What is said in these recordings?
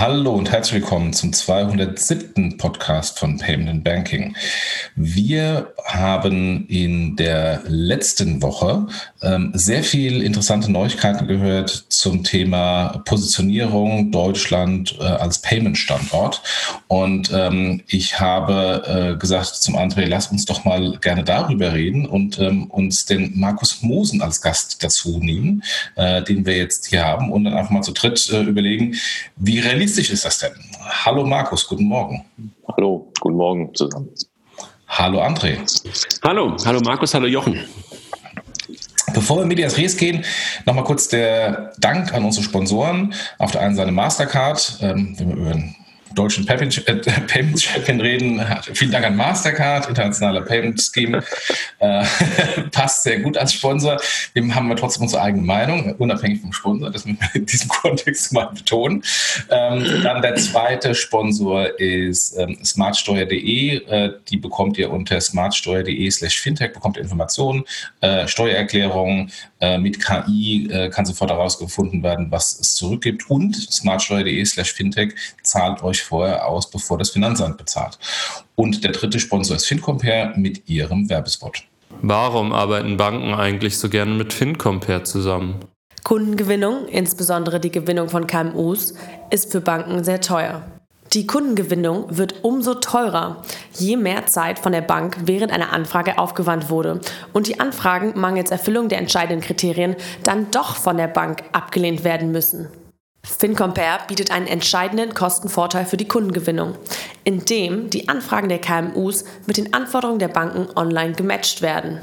Hallo und herzlich willkommen zum 207. Podcast von Payment and Banking. Wir haben in der letzten Woche ähm, sehr viel interessante Neuigkeiten gehört zum Thema Positionierung Deutschland äh, als Payment-Standort. Und ähm, ich habe äh, gesagt zum André, lass uns doch mal gerne darüber reden und ähm, uns den Markus Mosen als Gast dazu nehmen, äh, den wir jetzt hier haben und dann einfach mal zu dritt äh, überlegen, wie realistisch realistisch ist das denn? Hallo Markus, guten Morgen. Hallo, guten Morgen zusammen. Hallo André. Hallo, hallo Markus, hallo Jochen. Bevor wir in Medias Res gehen, nochmal kurz der Dank an unsere Sponsoren. Auf der einen Seite Mastercard, ähm, wenn wir über deutschen Payment Champion reden. Vielen Dank an Mastercard, internationaler Payment Scheme. Äh, passt sehr gut als Sponsor. Wir haben wir trotzdem unsere eigene Meinung, unabhängig vom Sponsor. Das müssen wir in diesem Kontext mal betonen. Ähm, dann der zweite Sponsor ist ähm, smartsteuer.de. Äh, die bekommt ihr unter smartsteuer.de slash fintech, bekommt ihr Informationen, äh, Steuererklärungen. Äh, mit KI äh, kann sofort herausgefunden werden, was es zurückgibt. Und smartsteuer.de slash fintech zahlt euch vorher aus, bevor das Finanzamt bezahlt. Und der dritte Sponsor ist FinCompare mit ihrem Werbespot. Warum arbeiten Banken eigentlich so gerne mit FinCompare zusammen? Kundengewinnung, insbesondere die Gewinnung von KMUs, ist für Banken sehr teuer. Die Kundengewinnung wird umso teurer, je mehr Zeit von der Bank während einer Anfrage aufgewandt wurde und die Anfragen mangels Erfüllung der entscheidenden Kriterien dann doch von der Bank abgelehnt werden müssen. FinCompare bietet einen entscheidenden Kostenvorteil für die Kundengewinnung, indem die Anfragen der KMUs mit den Anforderungen der Banken online gematcht werden.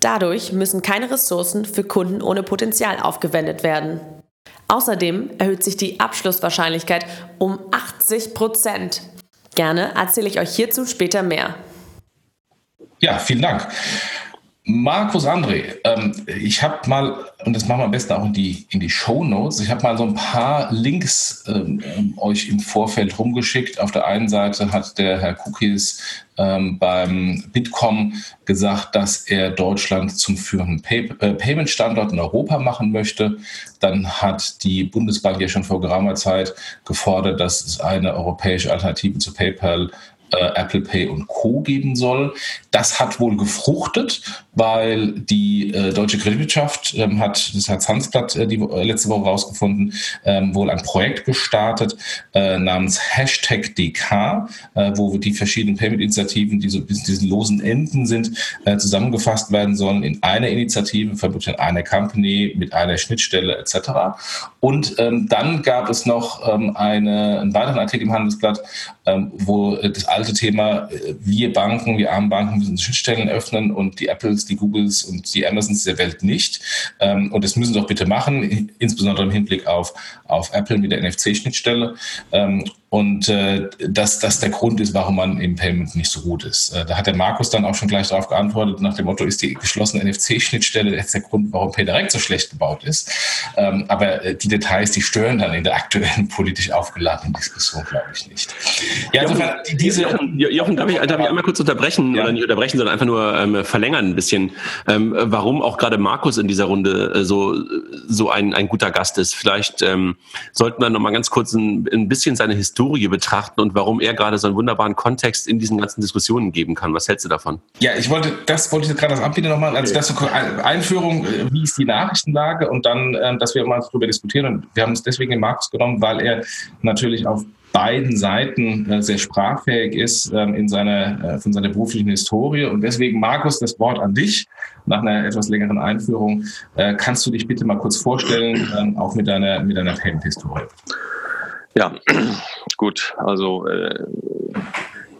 Dadurch müssen keine Ressourcen für Kunden ohne Potenzial aufgewendet werden. Außerdem erhöht sich die Abschlusswahrscheinlichkeit um 80 Prozent. Gerne erzähle ich euch hierzu später mehr. Ja, vielen Dank. Markus André, ähm, ich habe mal, und das machen wir am besten auch in die, in die Show Notes, ich habe mal so ein paar Links ähm, ähm, euch im Vorfeld rumgeschickt. Auf der einen Seite hat der Herr Cookies ähm, beim Bitkom gesagt, dass er Deutschland zum führenden Pay äh, Payment-Standort in Europa machen möchte. Dann hat die Bundesbank ja schon vor geraumer Zeit gefordert, dass es eine europäische Alternative zu PayPal äh, Apple Pay und Co. geben soll. Das hat wohl gefruchtet, weil die äh, deutsche Kreditwirtschaft ähm, hat, das hat Hansblatt äh, die äh, letzte Woche rausgefunden, ähm, wohl ein Projekt gestartet äh, namens Hashtag DK, äh, wo die verschiedenen Payment-Initiativen, die so bis diesen losen Enden sind, zusammengefasst werden sollen in eine Initiative, vermutlich in eine Company mit einer Schnittstelle etc. Und ähm, dann gab es noch ähm, eine, einen weiteren Artikel im Handelsblatt, ähm, wo das alte Thema, äh, wir Banken, wir armen Banken müssen Schnittstellen öffnen und die Apples, die Googles und die Amazons der Welt nicht. Ähm, und das müssen sie doch bitte machen, insbesondere im Hinblick auf, auf Apple mit der NFC-Schnittstelle. Ähm, und äh, dass das der Grund ist, warum man im Payment nicht so gut ist. Äh, da hat der Markus dann auch schon gleich darauf geantwortet, nach dem Motto, ist die geschlossene NFC-Schnittstelle jetzt der Grund, warum PayDirect so schlecht gebaut ist. Ähm, aber äh, die Details, die stören dann in der aktuellen politisch aufgeladenen Diskussion, glaube ich nicht. Ja, also, diese, Jochen, Jochen darf, ich, darf ich einmal kurz unterbrechen, ja. oder nicht unterbrechen, sondern einfach nur ähm, verlängern ein bisschen, ähm, warum auch gerade Markus in dieser Runde äh, so, so ein, ein guter Gast ist. Vielleicht ähm, sollten wir noch mal ganz kurz ein, ein bisschen seine Historie betrachten und warum er gerade so einen wunderbaren Kontext in diesen ganzen Diskussionen geben kann. Was hältst du davon? Ja, ich wollte, das wollte ich gerade das anbieten nochmal, als das so Einführung, äh, wie ist die Nachrichtenlage und dann, ähm, dass wir mal darüber diskutieren. Und wir haben es deswegen den Markus genommen, weil er natürlich auf beiden Seiten äh, sehr sprachfähig ist ähm, in seiner, äh, von seiner beruflichen Historie. Und deswegen, Markus, das Wort an dich. Nach einer etwas längeren Einführung kannst du dich bitte mal kurz vorstellen, ähm, auch mit deiner, mit deiner Payment-Historie. Ja, gut. Also äh,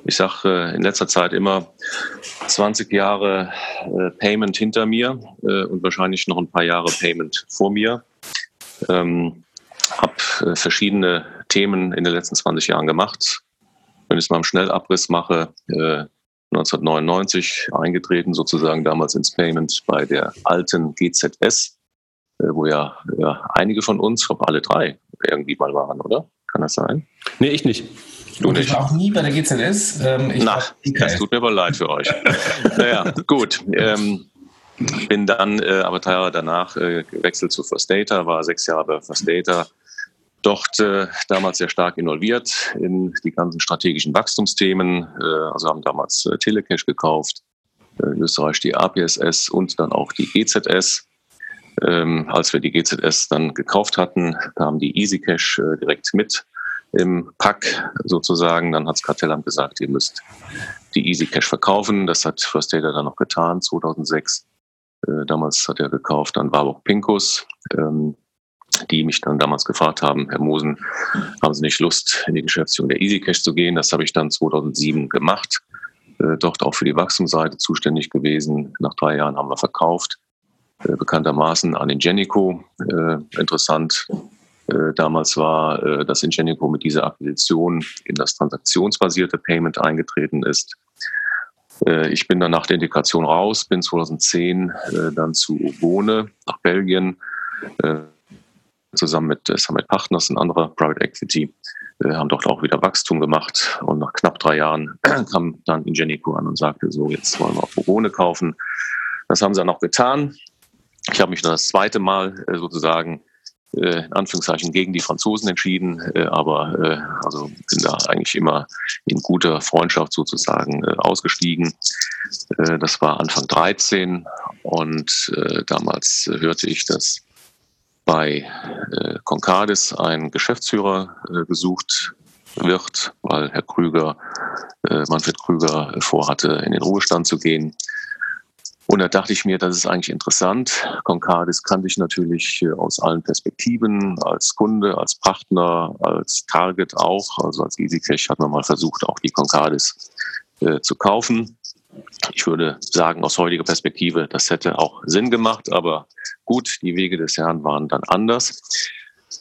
ich sage äh, in letzter Zeit immer 20 Jahre äh, Payment hinter mir äh, und wahrscheinlich noch ein paar Jahre Payment vor mir. Ähm, habe äh, verschiedene Themen in den letzten 20 Jahren gemacht. Wenn ich es mal im Schnellabriss mache, 1999 äh, eingetreten sozusagen damals ins Payment bei der alten GZS wo ja, ja einige von uns, ich glaube alle drei, irgendwie mal waren, oder? Kann das sein? Nee, ich nicht. Du nicht. Ich war auch nie bei der GZS. Ähm, Na, das tut mir aber leid für euch. naja, gut. Ähm, bin dann äh, aber drei Jahre danach äh, gewechselt zu First Data, war sechs Jahre bei First Data. Dort äh, damals sehr stark involviert in die ganzen strategischen Wachstumsthemen. Äh, also haben damals äh, Telecash gekauft, äh, in Österreich die APSS und dann auch die GZS. Ähm, als wir die GZS dann gekauft hatten, kam die EasyCash äh, direkt mit im Pack sozusagen. Dann hat das Kartellamt gesagt, ihr müsst die EasyCash verkaufen. Das hat First Data dann noch getan, 2006. Äh, damals hat er gekauft an Warburg Pinkus, ähm, die mich dann damals gefragt haben, Herr Mosen, haben Sie nicht Lust, in die Geschäftsführung der EasyCash zu gehen? Das habe ich dann 2007 gemacht. Äh, dort auch für die Wachstumsseite zuständig gewesen. Nach drei Jahren haben wir verkauft. Äh, bekanntermaßen an Ingenico. interessant. damals war, dass Ingenico mit dieser Akquisition in das transaktionsbasierte Payment eingetreten ist. Äh, ich bin dann nach der Integration raus, bin 2010 äh, dann zu Obone nach Belgien, äh, zusammen mit Summit Partners, ein anderer Private Equity, haben dort auch wieder Wachstum gemacht. Und nach knapp drei Jahren kam dann Ingenico an und sagte, so, jetzt wollen wir auch Obone kaufen. Das haben sie dann auch getan. Ich habe mich dann das zweite Mal sozusagen äh, in Anführungszeichen gegen die Franzosen entschieden, äh, aber äh, also bin da eigentlich immer in guter Freundschaft sozusagen ausgestiegen. das war Anfang 13 und damals hörte ich, dass bei Concardis ein Geschäftsführer gesucht wird, weil Herr Krüger, Manfred Krüger vorhatte, in den Ruhestand zu gehen. Und da dachte ich mir, das ist eigentlich interessant. Concardis kannte ich natürlich äh, aus allen Perspektiven, als Kunde, als Partner, als Target auch. Also als EasyCash hat man mal versucht, auch die Concardis äh, zu kaufen. Ich würde sagen, aus heutiger Perspektive, das hätte auch Sinn gemacht, aber gut, die Wege des Herrn waren dann anders.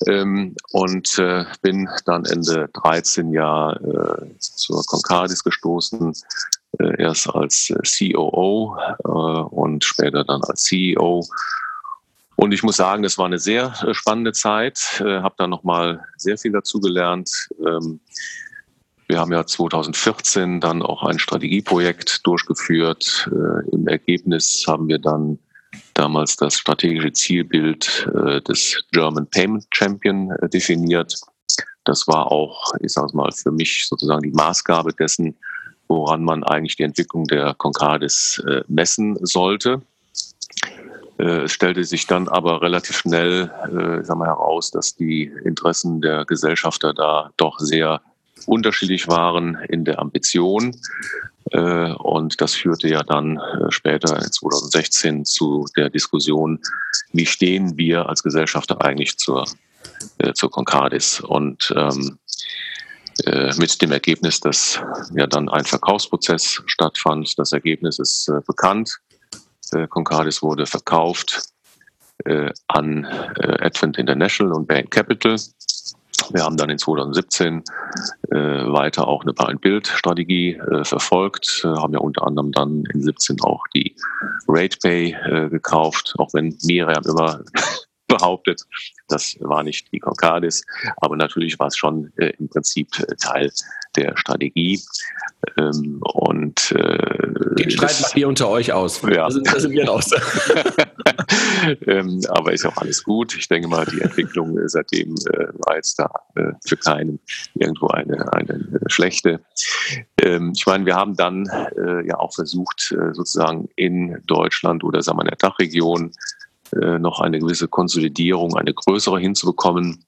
Ähm, und äh, bin dann Ende 13 Jahr äh, zur Concardis gestoßen, äh, erst als äh, COO äh, und später dann als CEO. Und ich muss sagen, es war eine sehr spannende Zeit. Äh, habe da nochmal sehr viel dazu gelernt. Ähm, wir haben ja 2014 dann auch ein Strategieprojekt durchgeführt. Äh, Im Ergebnis haben wir dann damals das strategische Zielbild äh, des German Payment Champion äh, definiert. Das war auch, ich sage mal, für mich sozusagen die Maßgabe dessen, woran man eigentlich die Entwicklung der Concardis äh, messen sollte. Äh, es stellte sich dann aber relativ schnell äh, sagen wir, heraus, dass die Interessen der Gesellschafter da doch sehr unterschiedlich waren in der Ambition. Äh, und das führte ja dann äh, später 2016 zu der Diskussion, wie stehen wir als Gesellschafter eigentlich zur, äh, zur Concardis. Und ähm, äh, mit dem Ergebnis, dass ja dann ein Verkaufsprozess stattfand. Das Ergebnis ist bekannt. Concardis wurde verkauft an Advent International und Bain Capital. Wir haben dann in 2017 äh, weiter auch eine Buy-and-Build-Strategie verfolgt, haben ja unter anderem dann in 2017 auch die RatePay gekauft, auch wenn Miriam immer behauptet. Das war nicht die Concardis, aber natürlich war es schon äh, im Prinzip äh, Teil der Strategie. Ähm, und äh, den Streit macht ihr unter euch aus. Ja. Da sind wir raus. ähm, aber ist auch alles gut. Ich denke mal, die Entwicklung äh, seitdem äh, war jetzt da äh, für keinen irgendwo eine, eine äh, schlechte. Ähm, ich meine, wir haben dann ja auch versucht, sozusagen in Deutschland oder sagen wir in der Dachregion noch eine gewisse Konsolidierung, eine größere hinzubekommen.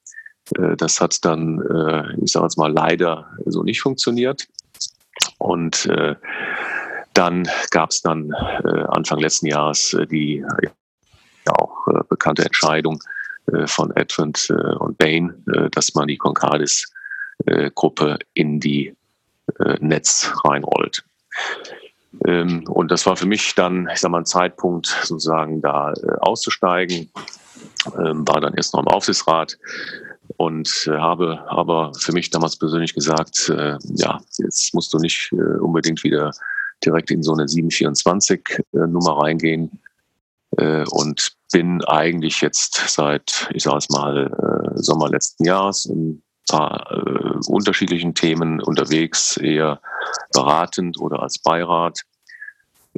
Äh, das hat dann, äh, ich sage jetzt mal, leider so nicht funktioniert. Und äh, dann gab es dann äh, Anfang letzten Jahres äh, die auch äh, bekannte Entscheidung äh, von äh, und Bain, äh, dass man die Concardis-Gruppe äh, in die äh, Netz reinrollt. Ähm, und das war für mich dann, ich sag mal, ein Zeitpunkt, sozusagen da äh, auszusteigen. Ähm, war dann erst noch im Aufsichtsrat und äh, habe aber für mich damals persönlich gesagt, äh, ja, jetzt musst du nicht unbedingt wieder direkt in so eine 724-Nummer reingehen und bin eigentlich jetzt seit, ich sage es mal, Sommer letzten Jahres äh, unterschiedlichen Themen unterwegs, eher beratend oder als Beirat.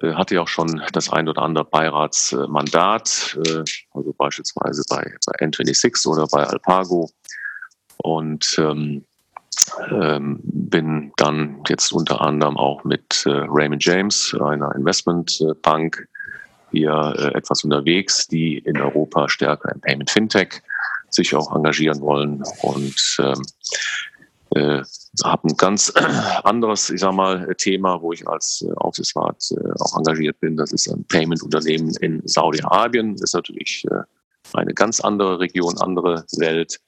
Äh, hatte ja auch schon das ein oder andere Beiratsmandat, äh, also beispielsweise bei, bei N26 oder bei Alpago. Und ähm, ähm, bin dann jetzt unter anderem auch mit äh, Raymond James, einer Investmentbank, hier äh, etwas unterwegs, die in Europa stärker im Payment Fintech sich auch engagieren wollen und ähm, äh, habe ein ganz anderes, ich sag mal, Thema, wo ich als äh, Aufsichtsrat äh, auch engagiert bin. Das ist ein Payment-Unternehmen in Saudi-Arabien. Ist natürlich äh, eine ganz andere Region, andere Welt.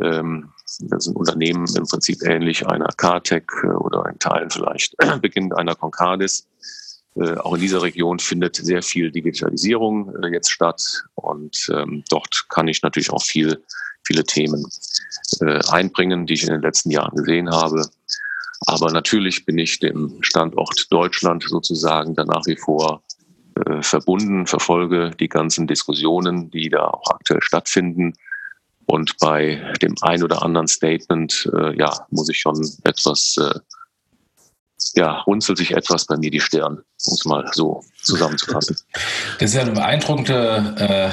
Ähm, das ein Unternehmen im Prinzip ähnlich einer Cartec äh, oder in Teilen vielleicht beginnend einer Concardis. Äh, auch in dieser Region findet sehr viel Digitalisierung äh, jetzt statt und ähm, dort kann ich natürlich auch viel, viele Themen äh, einbringen, die ich in den letzten Jahren gesehen habe. Aber natürlich bin ich dem Standort Deutschland sozusagen dann nach wie vor verbunden, verfolge die ganzen Diskussionen, die da auch aktuell stattfinden. Und bei dem ein oder anderen Statement, ja, muss ich schon etwas äh, ja, runzelt sich etwas bei mir die Stirn, um es mal so zusammenzufassen. Das ist ja eine beeindruckende äh,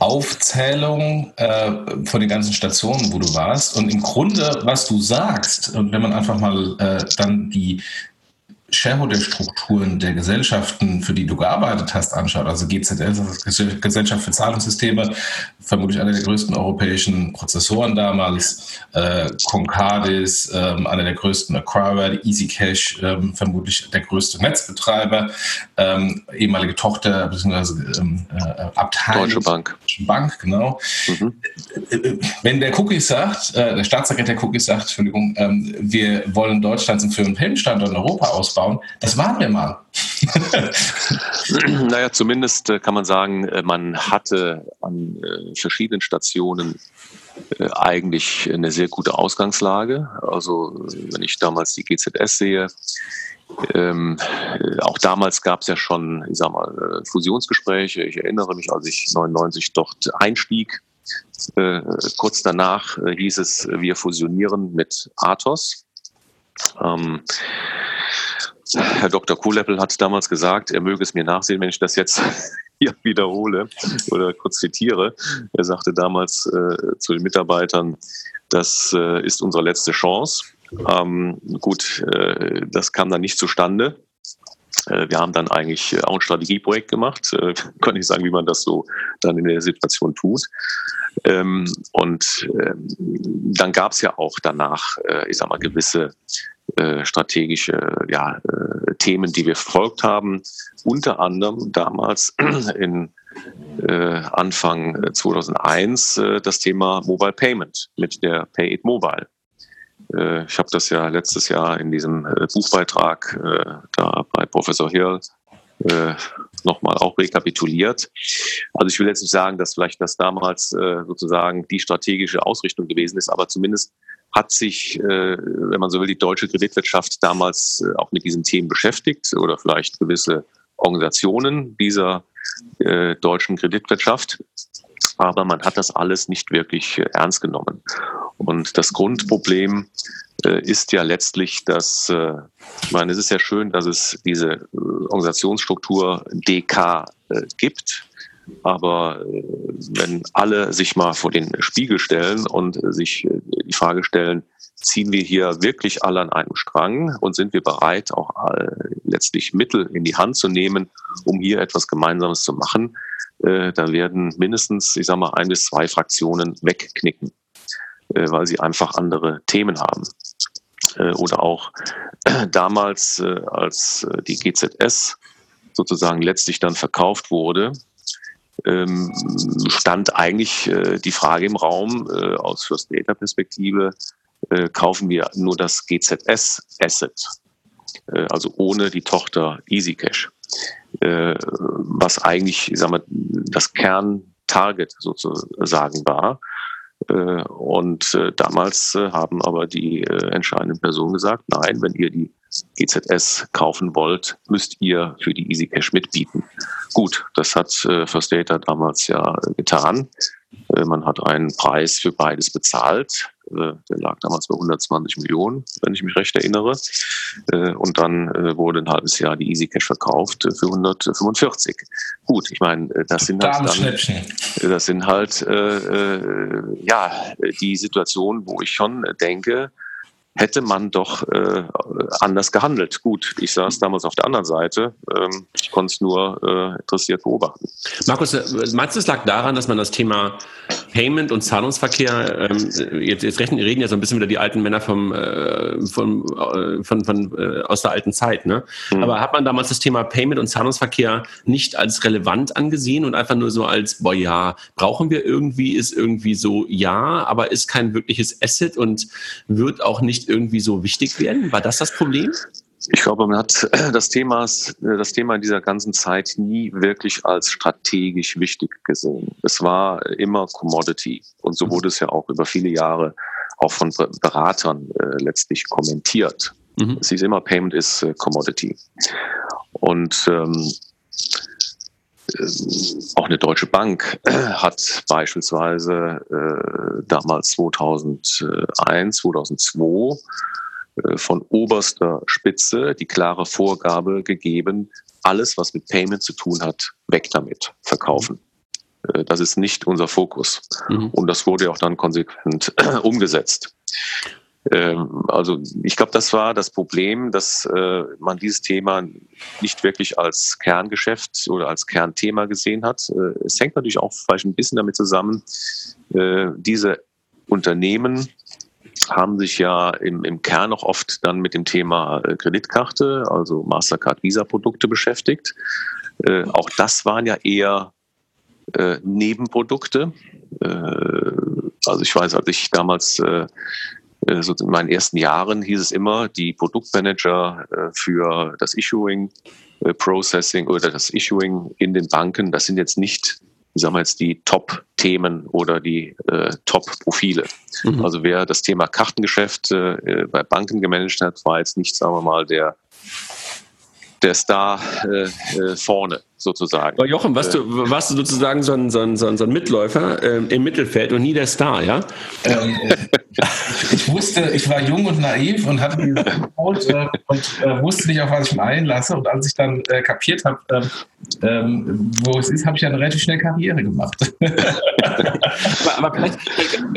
Aufzählung äh, von den ganzen Stationen, wo du warst. Und im Grunde, was du sagst, und wenn man einfach mal äh, dann die Shareholder-Strukturen der Gesellschaften, für die du gearbeitet hast, anschaut, also GZL, Gesellschaft für Zahlungssysteme, vermutlich einer der größten europäischen Prozessoren damals, äh, Concardis, ähm, einer der größten Acquirer, EasyCash, ähm, vermutlich der größte Netzbetreiber, ähm, ehemalige Tochter bzw. Ähm, äh, Abteilung. Deutsche Bank. Deutsche Bank, genau. Mhm. Wenn der Cookie sagt, äh, der Staatssekretär Cookie sagt, Entschuldigung, ähm, wir wollen Deutschland zum führenden Payment-Standort in Europa ausbauen, das waren wir mal. naja, zumindest äh, kann man sagen, äh, man hatte an äh, verschiedenen Stationen eigentlich eine sehr gute Ausgangslage. Also wenn ich damals die GZS sehe, ähm, auch damals gab es ja schon, ich sag mal, Fusionsgespräche. Ich erinnere mich, als ich 99 dort einstieg. Äh, kurz danach hieß es, wir fusionieren mit Athos. Ähm, Herr Dr. Kohleppel hat damals gesagt, er möge es mir nachsehen, wenn ich das jetzt hier wiederhole oder kurz zitiere. Er sagte damals äh, zu den Mitarbeitern, das äh, ist unsere letzte Chance. Ähm, gut, äh, das kam dann nicht zustande. Äh, wir haben dann eigentlich auch ein Strategieprojekt gemacht. Äh, kann ich sagen, wie man das so dann in der Situation tut. Ähm, und ähm, dann gab es ja auch danach, äh, ich sag mal, gewisse äh, strategische ja, äh, Themen, die wir verfolgt haben. Unter anderem damals in äh, Anfang 2001 äh, das Thema Mobile Payment mit der Pay It Mobile. Ich habe das ja letztes Jahr in diesem Buchbeitrag da bei Professor Hill nochmal auch rekapituliert. Also ich will jetzt nicht sagen, dass vielleicht das damals sozusagen die strategische Ausrichtung gewesen ist, aber zumindest hat sich, äh, wenn man so will, die deutsche Kreditwirtschaft damals äh, auch mit diesen Themen beschäftigt oder vielleicht gewisse Organisationen dieser äh, deutschen Kreditwirtschaft. Aber man hat das alles nicht wirklich ernst genommen. Und das Grundproblem ist ja letztlich, dass, ich meine, es ist ja schön, dass es diese Organisationsstruktur DK gibt. Aber äh, wenn alle sich mal vor den Spiegel stellen und äh, sich äh, die Frage stellen, ziehen wir hier wirklich alle an einem Strang und sind wir bereit, auch letztlich Mittel in die Hand zu nehmen, um hier etwas Gemeinsames zu machen, dann werden mindestens, ich sage mal, ein bis zwei Fraktionen wegknicken, weil sie einfach andere Themen haben. Oder auch damals, als die GZS sozusagen letztlich dann verkauft wurde, ähm, stand eigentlich äh, die Frage im Raum äh, aus First Data Perspektive, äh, kaufen wir nur das GZS Asset, äh, also ohne die Tochter EasyCash, äh, was eigentlich sag mal, das Kerntarget sozusagen war. Äh, und damals haben aber die entscheidenden Personen gesagt, nein, wenn ihr die GZS kaufen wollt, müsst ihr für die EasyCash mitbieten. Gut, das hat äh, First Data damals ja getan. Äh, man hat einen Preis für beides bezahlt. Äh, der lag damals bei 120 Millionen, wenn ich mich recht erinnere. Äh, und dann wurde ein halbes Jahr die EasyCash verkauft für 145. Gut, ich meine, das sind halt dann, das sind halt ja die Situationen, wo ich schon denke, hätte man doch äh, anders gehandelt. Gut, ich saß damals auf der anderen Seite. Ähm, ich konnte es nur äh, interessiert beobachten. Markus, äh, meinst du, es lag daran, dass man das Thema Payment und Zahlungsverkehr, ähm, jetzt, jetzt reden, reden ja so ein bisschen wieder die alten Männer vom, äh, vom, äh, von, von, äh, aus der alten Zeit, ne? Mhm. Aber hat man damals das Thema Payment und Zahlungsverkehr nicht als relevant angesehen und einfach nur so als, boah ja, brauchen wir irgendwie, ist irgendwie so, ja, aber ist kein wirkliches Asset und wird auch nicht irgendwie so wichtig werden? War das das Problem? Ich glaube, man hat das Thema, das Thema in dieser ganzen Zeit nie wirklich als strategisch wichtig gesehen. Es war immer Commodity. Und so wurde es ja auch über viele Jahre auch von Beratern äh, letztlich kommentiert. Mhm. Es hieß immer, Payment ist äh, Commodity. Und ähm, äh, auch eine deutsche Bank hat beispielsweise äh, damals 2001, 2002 äh, von oberster Spitze die klare Vorgabe gegeben, alles, was mit Payment zu tun hat, weg damit, verkaufen. Äh, das ist nicht unser Fokus. Mhm. Und das wurde auch dann konsequent umgesetzt. Ähm, also ich glaube, das war das Problem, dass äh, man dieses Thema nicht wirklich als Kerngeschäft oder als Kernthema gesehen hat. Es hängt natürlich auch vielleicht ein bisschen damit zusammen, diese Unternehmen haben sich ja im, im Kern auch oft dann mit dem Thema äh, Kreditkarte, also Mastercard Visa-Produkte beschäftigt. Äh, auch das waren ja eher äh, Nebenprodukte. Äh, also ich weiß, als ich damals äh, äh, so in meinen ersten Jahren hieß es immer, die Produktmanager für das Issuing, Processing oder das Issuing in den Banken, das sind jetzt nicht sagen wir jetzt, die Top-Themen oder die äh, Top-Profile. Mhm. Also wer das Thema Kartengeschäft äh, bei Banken gemanagt hat, war jetzt nicht, sagen wir mal, der, der Star äh, äh vorne sozusagen. Aber Jochen, warst du, äh. warst du sozusagen so ein, so ein, so ein, so ein Mitläufer ähm, im Mittelfeld und nie der Star, ja? Ähm, ich wusste, ich war jung und naiv und hatte diese Code äh, und äh, wusste nicht, auf was ich mich einlasse. Und als ich dann äh, kapiert habe, ähm, ähm, wo es ist, habe ich eine relativ schnell Karriere gemacht. aber, aber, vielleicht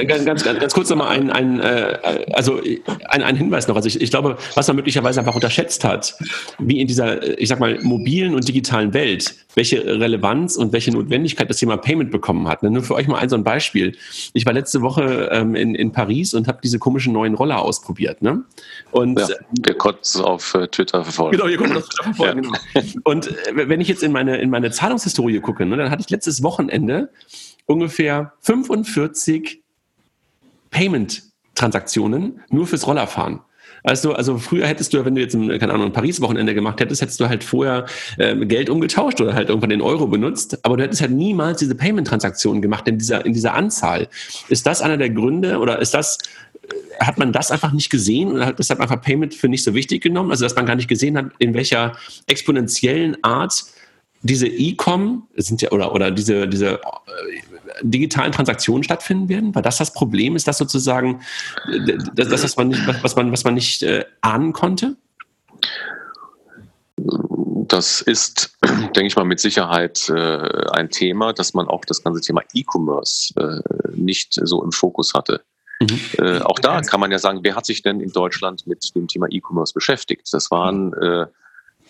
ganz, ganz, ganz kurz nochmal ein, ein, äh, also ein, ein Hinweis noch. Also ich, ich glaube, was man möglicherweise einfach unterschätzt hat, wie in dieser, ich sag mal, mobilen und digitalen Welt welche Relevanz und welche Notwendigkeit das Thema Payment bekommen hat. Nur für euch mal ein so ein Beispiel. Ich war letzte Woche ähm, in, in Paris und habe diese komischen neuen Roller ausprobiert. Ne? Und, ja, wir konnten es auf äh, Twitter verfolgen. Genau, ihr konntet es auf Twitter verfolgen. Ja. Genau. Und äh, wenn ich jetzt in meine, in meine Zahlungshistorie gucke, ne, dann hatte ich letztes Wochenende ungefähr 45 Payment-Transaktionen nur fürs Rollerfahren. Also, also früher hättest du, wenn du jetzt ein, keine Ahnung, ein Paris-Wochenende gemacht hättest, hättest du halt vorher äh, Geld umgetauscht oder halt irgendwann den Euro benutzt, aber du hättest halt niemals diese Payment-Transaktionen gemacht in dieser, in dieser Anzahl. Ist das einer der Gründe oder ist das, äh, hat man das einfach nicht gesehen oder hat deshalb einfach Payment für nicht so wichtig genommen? Also, dass man gar nicht gesehen hat, in welcher exponentiellen Art diese E-Com sind ja oder oder diese diese äh, digitalen Transaktionen stattfinden werden? War das das Problem? Ist das sozusagen das, das was man nicht, was man, was man nicht äh, ahnen konnte? Das ist, denke ich mal, mit Sicherheit äh, ein Thema, dass man auch das ganze Thema E-Commerce äh, nicht so im Fokus hatte. Mhm. Äh, auch da kann man ja sagen, wer hat sich denn in Deutschland mit dem Thema E-Commerce beschäftigt? Das waren äh,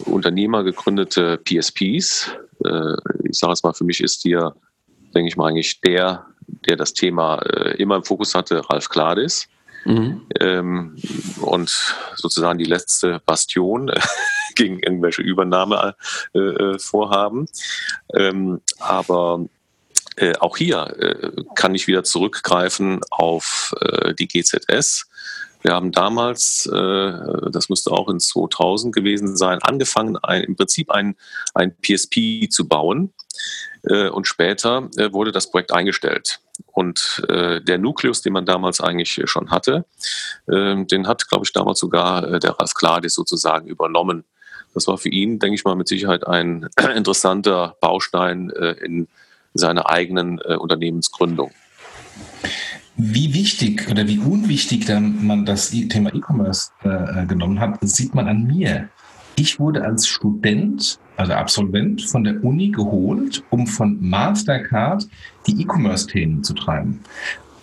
unternehmergegründete PSPs. Äh, ich sage es mal, für mich ist hier denke ich mal, eigentlich der, der das Thema äh, immer im Fokus hatte, Ralf Kladis. Mhm. Ähm, und sozusagen die letzte Bastion äh, gegen irgendwelche Übernahmevorhaben. Äh, ähm, aber äh, auch hier äh, kann ich wieder zurückgreifen auf äh, die GZS. Wir haben damals, das müsste auch in 2000 gewesen sein, angefangen, ein, im Prinzip ein, ein PSP zu bauen. Äh, und später äh, wurde das Projekt eingestellt. Und äh, der Nukleus, den man damals eigentlich schon hatte, den hat, glaube ich, damals sogar der Ralf Kladis sozusagen übernommen. Das war für ihn, denke ich mal, mit Sicherheit ein interessanter Baustein in seiner eigenen Unternehmensgründung. Wie wichtig oder wie unwichtig dann man das Thema E-Commerce genommen hat, sieht man an mir. Ich wurde als Student, also Absolvent von der Uni geholt, um von Mastercard die E-Commerce-Themen zu treiben.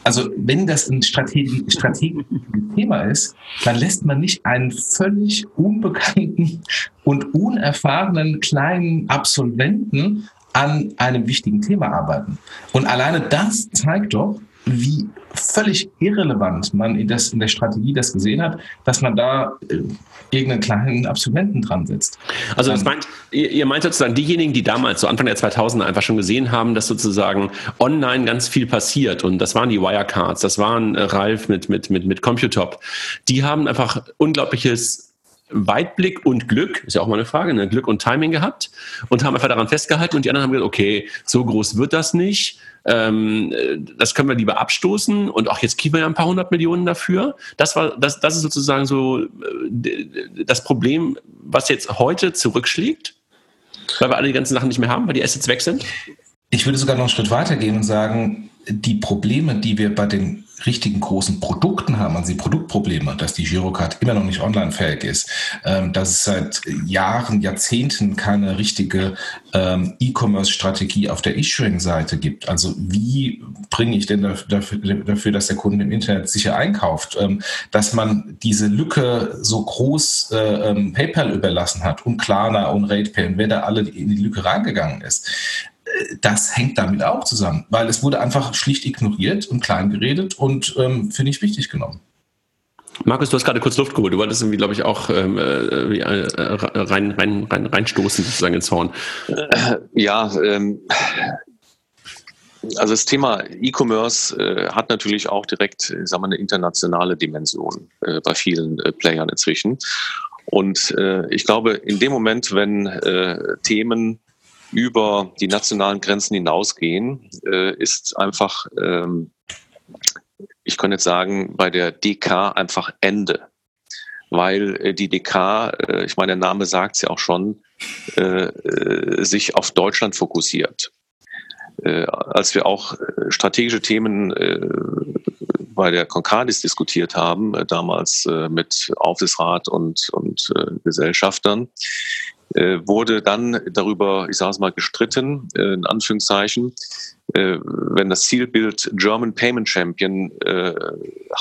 Also wenn das ein strategisches Strategi Thema ist, dann lässt man nicht einen völlig unbekannten und unerfahrenen kleinen Absolventen an einem wichtigen Thema arbeiten. Und alleine das zeigt doch, wie völlig irrelevant man in, das, in der Strategie das gesehen hat, dass man da äh, irgendeinen kleinen Absolventen dran setzt. Also das ähm, meint, ihr, ihr meint sozusagen diejenigen, die damals, so Anfang der 2000er einfach schon gesehen haben, dass sozusagen online ganz viel passiert und das waren die Wirecards, das waren äh, Ralf mit, mit, mit, mit Computop, die haben einfach unglaubliches Weitblick und Glück, ist ja auch mal eine Frage, ne? Glück und Timing gehabt und haben einfach daran festgehalten und die anderen haben gesagt, okay, so groß wird das nicht, ähm, das können wir lieber abstoßen und auch jetzt kriegen wir ja ein paar hundert Millionen dafür. Das war, das, das ist sozusagen so äh, das Problem, was jetzt heute zurückschlägt, weil wir alle die ganzen Sachen nicht mehr haben, weil die Assets weg sind. Ich würde sogar noch einen Schritt weiter gehen und sagen, die Probleme, die wir bei den richtigen großen Produkten haben, also die Produktprobleme, dass die Girocard immer noch nicht online-fähig ist, ähm, dass es seit Jahren, Jahrzehnten keine richtige ähm, E-Commerce-Strategie auf der Issuing-Seite gibt. Also wie bringe ich denn dafür, dafür, dass der Kunde im Internet sicher einkauft, ähm, dass man diese Lücke so groß äh, PayPal überlassen hat und Klarna und RatePay und wer da alle in die Lücke reingegangen ist das hängt damit auch zusammen, weil es wurde einfach schlicht ignoriert und klein geredet und ähm, für nicht wichtig genommen. Markus, du hast gerade kurz Luft geholt. Du wolltest irgendwie, glaube ich, auch ähm, äh, äh rein, rein, rein, reinstoßen sozusagen ins Horn. Äh, ja, ähm, also das Thema E-Commerce äh, hat natürlich auch direkt, sagen wir, eine internationale Dimension äh, bei vielen äh, Playern inzwischen. Und äh, ich glaube, in dem Moment, wenn äh, Themen über die nationalen Grenzen hinausgehen, äh, ist einfach, ähm, ich kann jetzt sagen, bei der DK einfach Ende. Weil äh, die DK, äh, ich meine, der Name sagt es ja auch schon, sich auf Deutschland fokussiert. Als wir auch strategische Themen bei der Concardis diskutiert haben, damals mit Aufsichtsrat und, und Gesellschaftern, wurde dann darüber, ich sage es mal, gestritten, äh, in Anführungszeichen, äh, wenn das Zielbild German Payment Champion äh,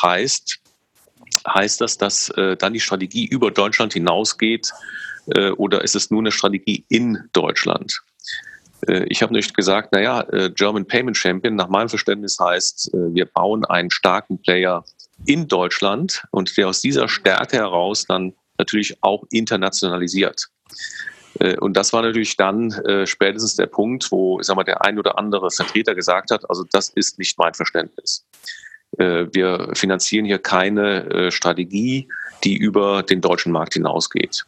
heißt, heißt das, dass äh, dann die Strategie über Deutschland hinausgeht äh, oder ist es nur eine Strategie in Deutschland? Ich habe nicht gesagt, naja, German Payment Champion nach meinem Verständnis heißt, wir bauen einen starken Player in Deutschland und der aus dieser Stärke heraus dann natürlich auch internationalisiert. Äh, und das war natürlich dann äh, spätestens der Punkt, wo, ich sag mal, der ein oder andere Vertreter gesagt hat, also das ist nicht mein Verständnis. Äh, wir finanzieren hier keine äh, Strategie, die über den deutschen Markt hinausgeht.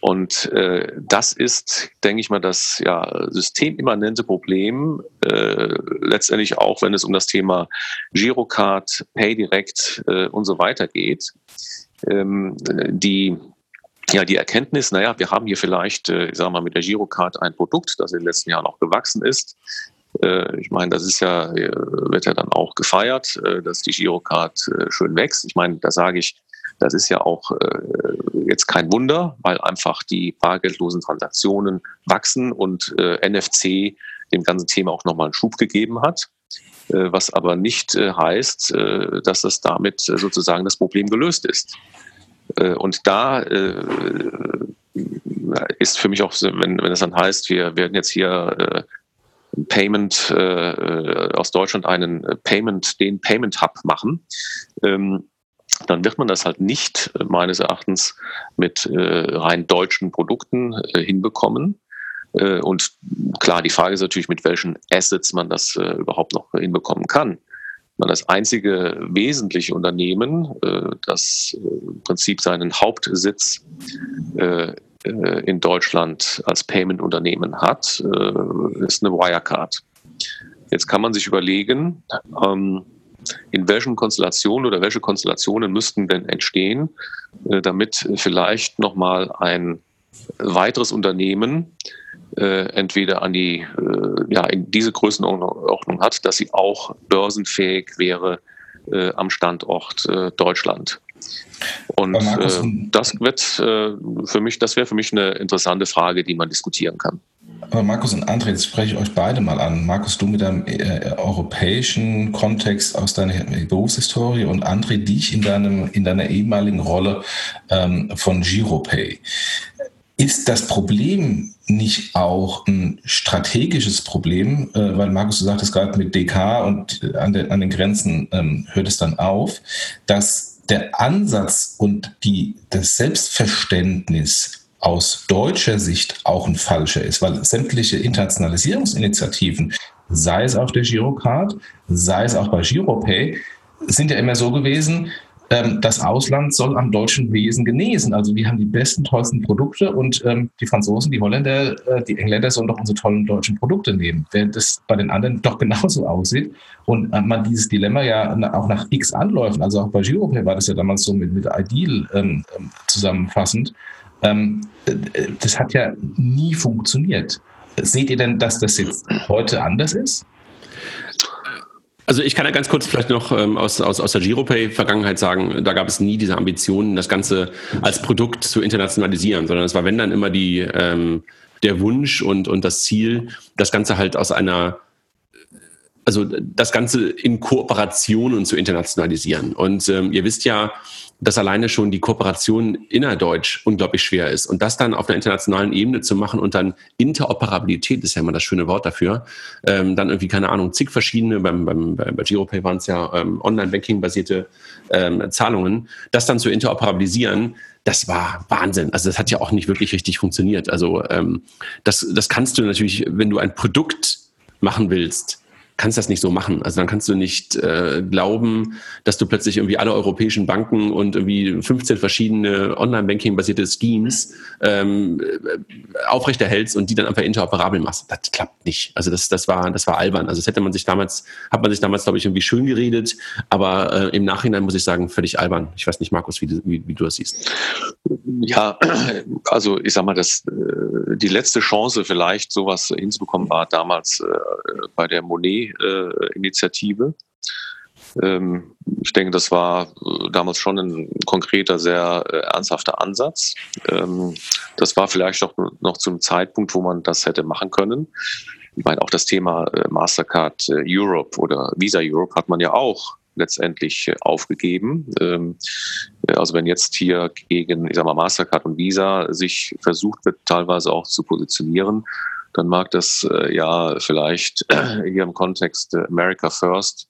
Und äh, das ist, denke ich mal, das ja, systemimmanente Problem, äh, letztendlich auch, wenn es um das Thema Girocard, PayDirect und so weiter geht. Ähm, die ja, die Erkenntnis, naja, wir haben hier vielleicht, äh, ich sage mal, mit der Girocard ein Produkt, das in den letzten Jahren auch gewachsen ist. Äh, ich meine, das ist ja, äh, wird ja dann auch gefeiert, dass die Girocard schön wächst. Ich meine, da sage ich, das ist ja auch jetzt kein Wunder, weil einfach die bargeldlosen Transaktionen wachsen und NFC dem ganzen Thema auch nochmal einen Schub gegeben hat was aber nicht heißt, dass das damit sozusagen das Problem gelöst ist. Äh, und da äh, ist für mich auch, wenn, wenn es dann heißt, wir werden jetzt hier äh, Payment aus Deutschland einen Payment, den Payment Hub machen, ähm, dann wird man das halt nicht meines Erachtens mit rein deutschen Produkten hinbekommen. und klar, die Frage ist natürlich, mit welchen Assets man das überhaupt noch hinbekommen kann das einzige wesentliche Unternehmen, äh, das äh, im Prinzip seinen Hauptsitz äh, in Deutschland als Payment-Unternehmen hat, ist eine Wirecard. Jetzt kann man sich überlegen, ähm, in welchen Konstellationen oder welche Konstellationen müssten denn entstehen, damit vielleicht nochmal ein weiteres Unternehmen entweder an die, äh, ja, in diese Größenordnung hat, dass sie auch börsenfähig wäre äh, am Standort äh, Deutschland. Und äh, das wird für mich, das wäre für mich eine interessante Frage, die man diskutieren kann. Aber Markus und André, jetzt spreche ich euch beide mal an. Markus, du mit deinem äh, europäischen Kontext aus deiner Berufshistorie und André, dich in, deinem, in deiner ehemaligen Rolle ähm, von Giropay. Ist das Problem nicht auch ein strategisches Problem, äh, weil Markus, du sagtest gerade mit DK und an, de, an den Grenzen ähm, hört es dann auf, dass der Ansatz und die, das Selbstverständnis aus deutscher Sicht auch ein falscher ist, weil sämtliche Internationalisierungsinitiativen, sei es auf der Girocard, sei es auch bei Giropay, sind ja immer so gewesen, ähm, das Ausland soll am deutschen Wesen genesen. Also wir haben die besten, tollsten Produkte und ähm, die Franzosen, die Holländer, äh, die Engländer sollen doch unsere tollen deutschen Produkte nehmen, während das bei den anderen doch genauso aussieht und äh, man dieses Dilemma ja auch nach X anläuft. Also auch bei Giropay war das ja damals so mit, mit Ideal ähm, ähm zusammenfassend. Ähm, äh, das hat ja nie funktioniert. Seht ihr denn, dass das jetzt heute anders ist? Also ich kann ja ganz kurz vielleicht noch ähm, aus, aus, aus der Giropay-Vergangenheit sagen, da gab es nie diese Ambitionen, das Ganze als Produkt zu internationalisieren, sondern es war, wenn dann immer die, ähm, der Wunsch und, und das Ziel, das Ganze halt aus einer also das Ganze in Kooperationen zu internationalisieren. Und ähm, ihr wisst ja, dass alleine schon die Kooperation innerdeutsch unglaublich schwer ist. Und das dann auf einer internationalen Ebene zu machen und dann Interoperabilität ist ja immer das schöne Wort dafür, ähm, dann irgendwie, keine Ahnung, zig verschiedene, beim, beim, bei Giropay waren es ja ähm, Online-Banking-basierte ähm, Zahlungen, das dann zu interoperabilisieren, das war Wahnsinn. Also das hat ja auch nicht wirklich richtig funktioniert. Also ähm, das, das kannst du natürlich, wenn du ein Produkt machen willst, kannst das nicht so machen. Also dann kannst du nicht äh, glauben, dass du plötzlich irgendwie alle europäischen Banken und irgendwie 15 verschiedene Online-Banking-basierte Schemes ähm, äh, aufrechterhältst und die dann einfach interoperabel machst. Das klappt nicht. Also das, das war, das war albern. Also das hätte man sich damals, hat man sich damals, glaube ich, irgendwie schön geredet, aber äh, im Nachhinein muss ich sagen, völlig albern. Ich weiß nicht, Markus, wie du, wie, wie du das siehst. Ja, also ich sag mal, das, äh, die letzte Chance vielleicht sowas hinzubekommen war damals äh, bei der Monet Initiative. Ähm, ich denke, das war äh, damals schon ein konkreter, sehr äh, ernsthafter Ansatz. Ähm, das war vielleicht auch noch zum Zeitpunkt, wo man das hätte machen können. Ich meine, auch das Thema äh, Mastercard Europe oder Visa Europe hat man ja auch letztendlich aufgegeben. Ähm, also wenn jetzt hier gegen, ich sag mal, Mastercard und Visa sich versucht wird, teilweise auch zu positionieren, dann mag das äh, ja vielleicht äh, hier im Kontext äh, America First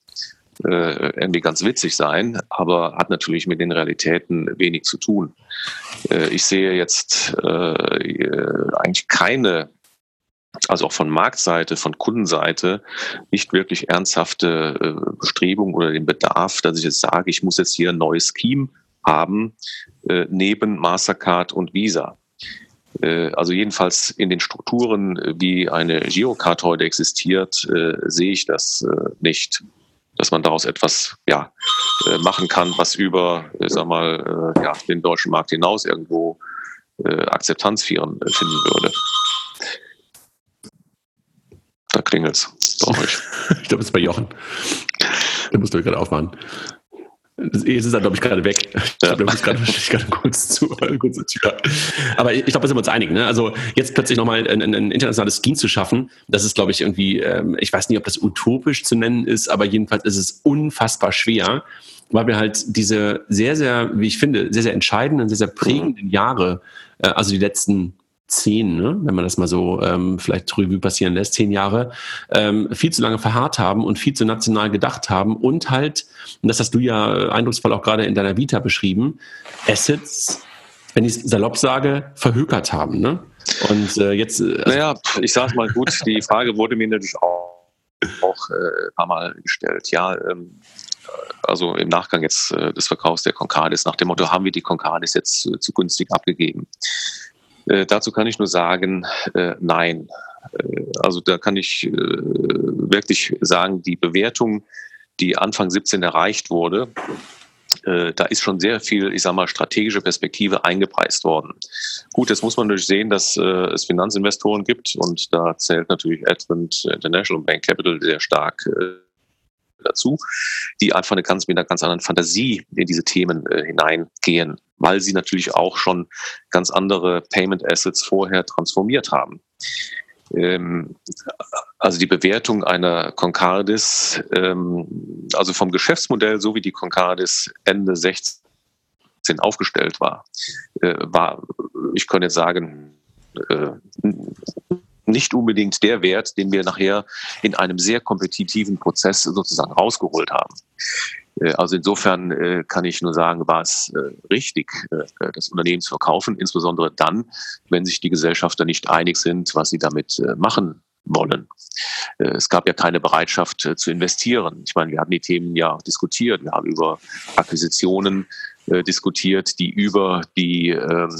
äh, irgendwie ganz witzig sein, aber hat natürlich mit den Realitäten wenig zu tun. Äh, ich sehe jetzt äh, eigentlich keine also auch von Marktseite, von Kundenseite, nicht wirklich ernsthafte Bestrebung oder den Bedarf, dass ich jetzt sage, ich muss jetzt hier ein neues Scheme haben, neben Mastercard und Visa. Äh, also jedenfalls in den Strukturen, äh, wie eine Geocard heute existiert, äh, sehe ich das nicht, dass man daraus etwas ja, machen kann, was über, sag mal, ja, den deutschen Markt hinaus irgendwo Akzeptanz finden würde. Da klingelt's bei euch. ich glaube, es ist bei Jochen. Da musst du gerade aufmachen. Jetzt ist er, glaube ich, gerade weg. Ich glaube, muss gerade gerade kurz zu, kurz Tür. Aber ich glaube, da sind wir uns einig. Ne? Also jetzt plötzlich nochmal ein, ein internationales Scheme zu schaffen, das ist, glaube ich, irgendwie, ähm, ich weiß nicht, ob das utopisch zu nennen ist, aber jedenfalls ist es unfassbar schwer, weil wir halt diese sehr, sehr, wie ich finde, sehr, sehr entscheidenden, sehr, sehr prägenden Jahre, äh, also die letzten zehn, ne, wenn man das mal so ähm, vielleicht Revue passieren lässt, zehn Jahre, ähm, viel zu lange verharrt haben und viel zu national gedacht haben und halt, und das hast du ja eindrucksvoll auch gerade in deiner Vita beschrieben, Assets, wenn ich salopp sage, verhökert haben. Ne? Und äh, jetzt. Äh, also naja, ich sage mal gut, die Frage wurde mir natürlich auch, auch äh, ein paar Mal gestellt. Ja, ähm, also im Nachgang jetzt äh, des Verkaufs der Concardis nach dem Motto, haben wir die Concardis jetzt äh, zu günstig abgegeben? Äh, dazu kann ich nur sagen, äh, nein. Äh, also da kann ich äh, wirklich sagen, die Bewertung, die Anfang 17 erreicht wurde, da ist schon sehr viel, ich sag mal, strategische Perspektive eingepreist worden. Gut, jetzt muss man natürlich sehen, dass es Finanzinvestoren gibt und da zählt natürlich Advent International Bank Capital sehr stark dazu, die einfach eine ganz, mit einer ganz anderen Fantasie in diese Themen äh, hineingehen, weil sie natürlich auch schon ganz andere Payment Assets vorher transformiert haben. Ähm, also die Bewertung einer Concardis, ähm, also vom Geschäftsmodell, so wie die Concardis Ende 16 aufgestellt war, äh, war, ich könnte jetzt sagen, äh, nicht unbedingt der Wert, den wir nachher in einem sehr kompetitiven Prozess sozusagen rausgeholt haben. Äh, also insofern äh, kann ich nur sagen, war es äh, richtig, das Unternehmen zu verkaufen, insbesondere dann, wenn sich die Gesellschafter nicht einig sind, was sie damit machen wollen. Es gab ja keine Bereitschaft zu investieren. Ich meine, wir hatten die Themen ja diskutiert. Wir haben über Akquisitionen diskutiert, die über die ähm,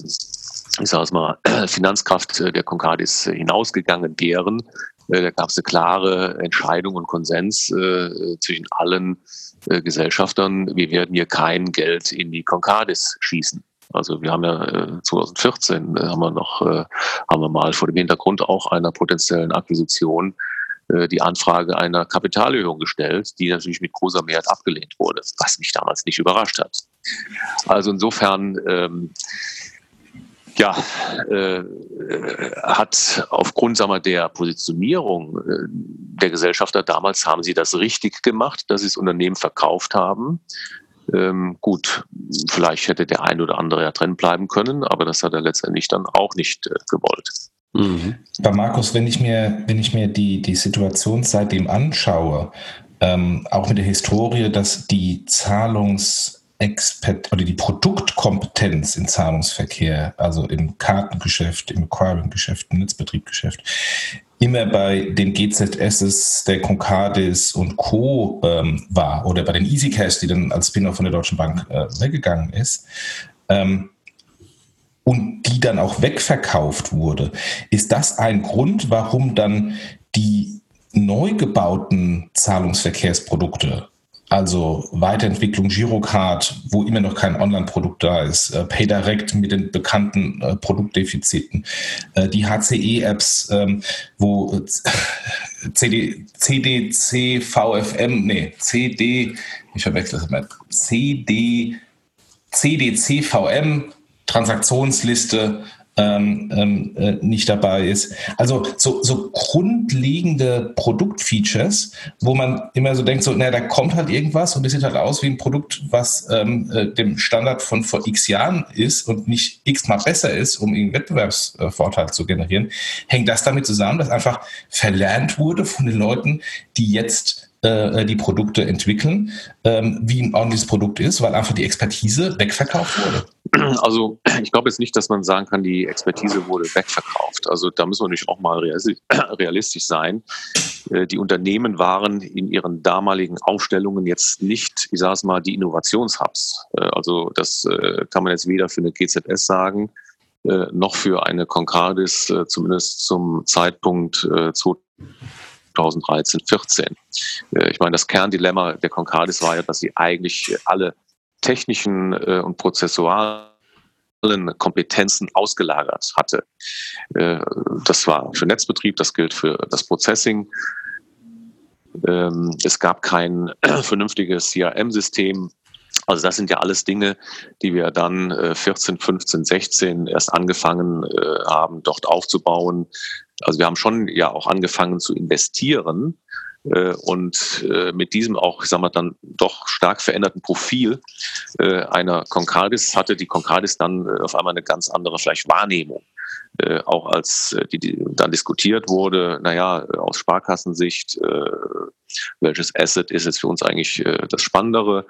ich sage es mal, Finanzkraft der Concardis hinausgegangen wären. Da gab es eine klare Entscheidung und Konsens äh, zwischen allen äh, Gesellschaftern, wir werden hier kein Geld in die Concardis schießen. Also wir haben ja äh, 2014 äh, haben wir noch äh, haben wir mal vor dem Hintergrund auch einer potenziellen Akquisition äh, die Anfrage einer Kapitalerhöhung gestellt, die natürlich mit großer Mehrheit abgelehnt wurde, was mich damals nicht überrascht hat. Also insofern ähm, ja, äh, hat aufgrund sagen wir, der Positionierung äh, der Gesellschafter damals haben sie das richtig gemacht, dass sie das Unternehmen verkauft haben. Ähm, gut, vielleicht hätte der ein oder andere ja drin bleiben können, aber das hat er letztendlich dann auch nicht äh, gewollt. Mhm. Bei Markus, wenn ich mir, wenn ich mir die, die Situation seitdem anschaue, ähm, auch mit der Historie, dass die Zahlungs- Expert oder die Produktkompetenz im Zahlungsverkehr, also im Kartengeschäft, im Acquiring-Geschäft, im Netzbetriebgeschäft, immer bei den GZSs, der Concardis und Co. Ähm, war oder bei den EasyCash, die dann als Spin-off von der Deutschen Bank äh, weggegangen ist. Ähm, und die dann auch wegverkauft wurde. Ist das ein Grund, warum dann die neu gebauten Zahlungsverkehrsprodukte also Weiterentwicklung Girocard, wo immer noch kein Online-Produkt da ist, äh, PayDirect mit den bekannten äh, Produktdefiziten, äh, die HCE-Apps, ähm, wo CD, CDC, VFM, nee, CD, ich verwechsel das mal, CD, CDC, VM, Transaktionsliste, ähm, ähm, äh, nicht dabei ist. Also so, so grundlegende Produktfeatures, wo man immer so denkt, so, naja, da kommt halt irgendwas und es sieht halt aus wie ein Produkt, was ähm, äh, dem Standard von vor x Jahren ist und nicht x-mal besser ist, um einen Wettbewerbsvorteil zu generieren. Hängt das damit zusammen, dass einfach verlernt wurde von den Leuten, die jetzt äh, die Produkte entwickeln, ähm, wie ein ordentliches Produkt ist, weil einfach die Expertise wegverkauft wurde? Also ich glaube jetzt nicht, dass man sagen kann, die Expertise wurde wegverkauft. Also da müssen wir natürlich auch mal realistisch sein. Äh, die Unternehmen waren in ihren damaligen Aufstellungen jetzt nicht, ich sage es mal, die Innovationshubs. Äh, also das kann man jetzt weder für eine GZS sagen, noch für eine Concardis, zumindest zum Zeitpunkt 2013, 14. Äh, ich meine, das Kerndilemma der Concardis war ja, dass sie eigentlich alle technischen äh, und prozessualen Kompetenzen ausgelagert hatte. Äh, das war für Netzbetrieb, das gilt für das Processing. Ähm, es gab kein vernünftiges CRM-System. Also das sind ja alles Dinge, die wir dann 14, 15, 16 erst angefangen haben, dort aufzubauen. Also wir haben schon ja auch angefangen zu investieren äh, und äh, mit diesem auch, sagen wir dann doch stark veränderten Profil äh, einer Concardis hatte die Concardis dann auf einmal eine ganz andere vielleicht Wahrnehmung. auch als die, die, dann diskutiert wurde, naja, aus Sparkassensicht, welches Asset ist jetzt für uns eigentlich das Spannendere,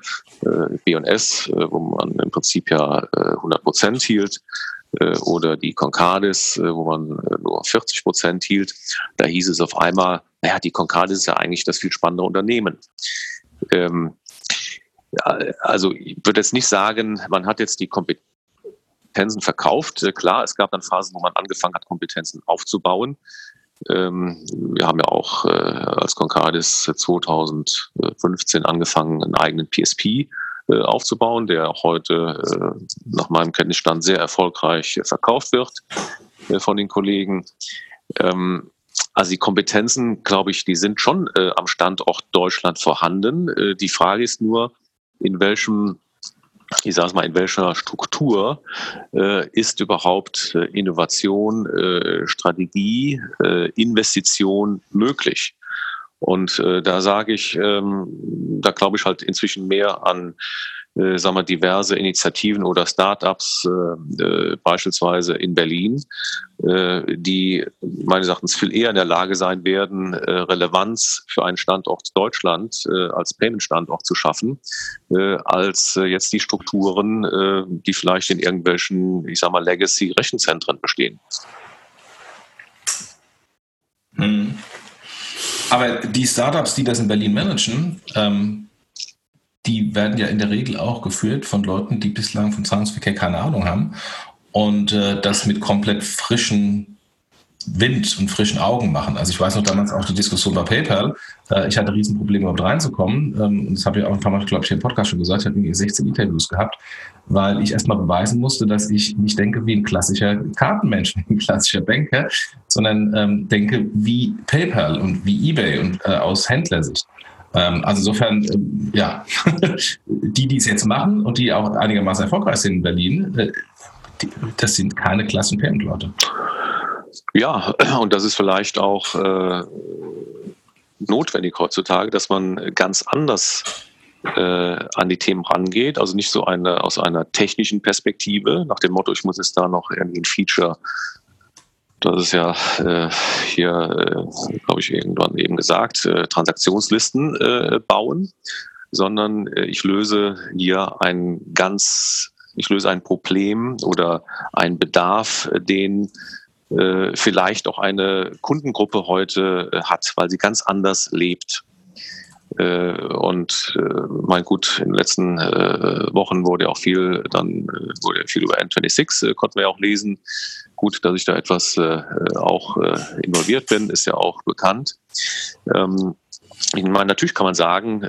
B&S, wo man im Prinzip ja 100 Prozent hielt, oder die Concardis, wo man nur 40 Prozent hielt. Da hieß es auf einmal, naja, die Concardis ist ja eigentlich das viel spannendere Unternehmen. Ähm, also ich würde jetzt nicht sagen, man hat jetzt die Kompetenz Kompetenzen verkauft. Äh, klar, es gab dann Phasen, wo man angefangen hat, Kompetenzen aufzubauen. Ähm, wir haben ja auch äh, als Concardis 2015 angefangen, einen eigenen PSP äh, aufzubauen, der auch heute äh, nach meinem Kenntnisstand sehr erfolgreich verkauft wird äh, von den Kollegen. Ähm, also die Kompetenzen, glaube ich, die sind schon äh, am Standort Deutschland vorhanden. Äh, die Frage ist nur, in welchem ich sage es mal, in welcher Struktur äh, ist überhaupt äh, Innovation, äh, Strategie, äh, Investition möglich? Und äh, da sage ich, ähm, da glaube ich halt inzwischen mehr an äh, sagen wir, diverse Initiativen oder Startups, äh, äh, beispielsweise in Berlin, äh, die meines Erachtens viel eher in der Lage sein werden, äh, Relevanz für einen Standort Deutschland äh, als Payment-Standort zu schaffen, äh, als äh, jetzt die Strukturen, äh, die vielleicht in irgendwelchen, ich sag mal, Legacy-Rechenzentren bestehen. Hm. Aber die Startups, die das in Berlin managen, ähm, die werden ja in der Regel auch geführt von Leuten, die bislang von Zahlungsverkehr keine Ahnung haben und äh, das mit komplett frischen Wind und frischen Augen machen. Also ich weiß noch damals auch die Diskussion bei PayPal. Äh, ich hatte Riesenprobleme, überhaupt reinzukommen. Ähm, das habe ich auch ein paar Mal, glaube ich, im Podcast schon gesagt. Ich habe irgendwie 16 Interviews gehabt, weil ich erstmal beweisen musste, dass ich nicht denke wie ein klassischer Kartenmensch, wie ein klassischer Banker, sondern ähm, denke wie PayPal und wie eBay und äh, aus Händlersicht. Ähm, also insofern, ähm, ja, die, die es jetzt machen und die auch einigermaßen erfolgreich sind in Berlin, äh, die, das sind keine klassen Payment-Leute. Ja, und das ist vielleicht auch äh, notwendig heutzutage, dass man ganz anders äh, an die Themen rangeht. Also nicht so eine aus einer technischen Perspektive, nach dem Motto, ich muss jetzt da noch irgendwie ein Feature das ist ja äh, hier, äh, glaube ich, irgendwann eben gesagt, äh, Transaktionslisten äh, bauen, sondern äh, ich löse hier ein ganz, ich löse ein Problem oder einen Bedarf, den äh, vielleicht auch eine Kundengruppe heute äh, hat, weil sie ganz anders lebt. Äh, und äh, mein gut, in den letzten äh, Wochen wurde auch viel, dann äh, wurde viel über N26, äh, konnten wir ja auch lesen, gut, dass ich da etwas äh, auch äh, involviert bin, ist ja auch bekannt. Ähm, ich meine, natürlich kann man sagen,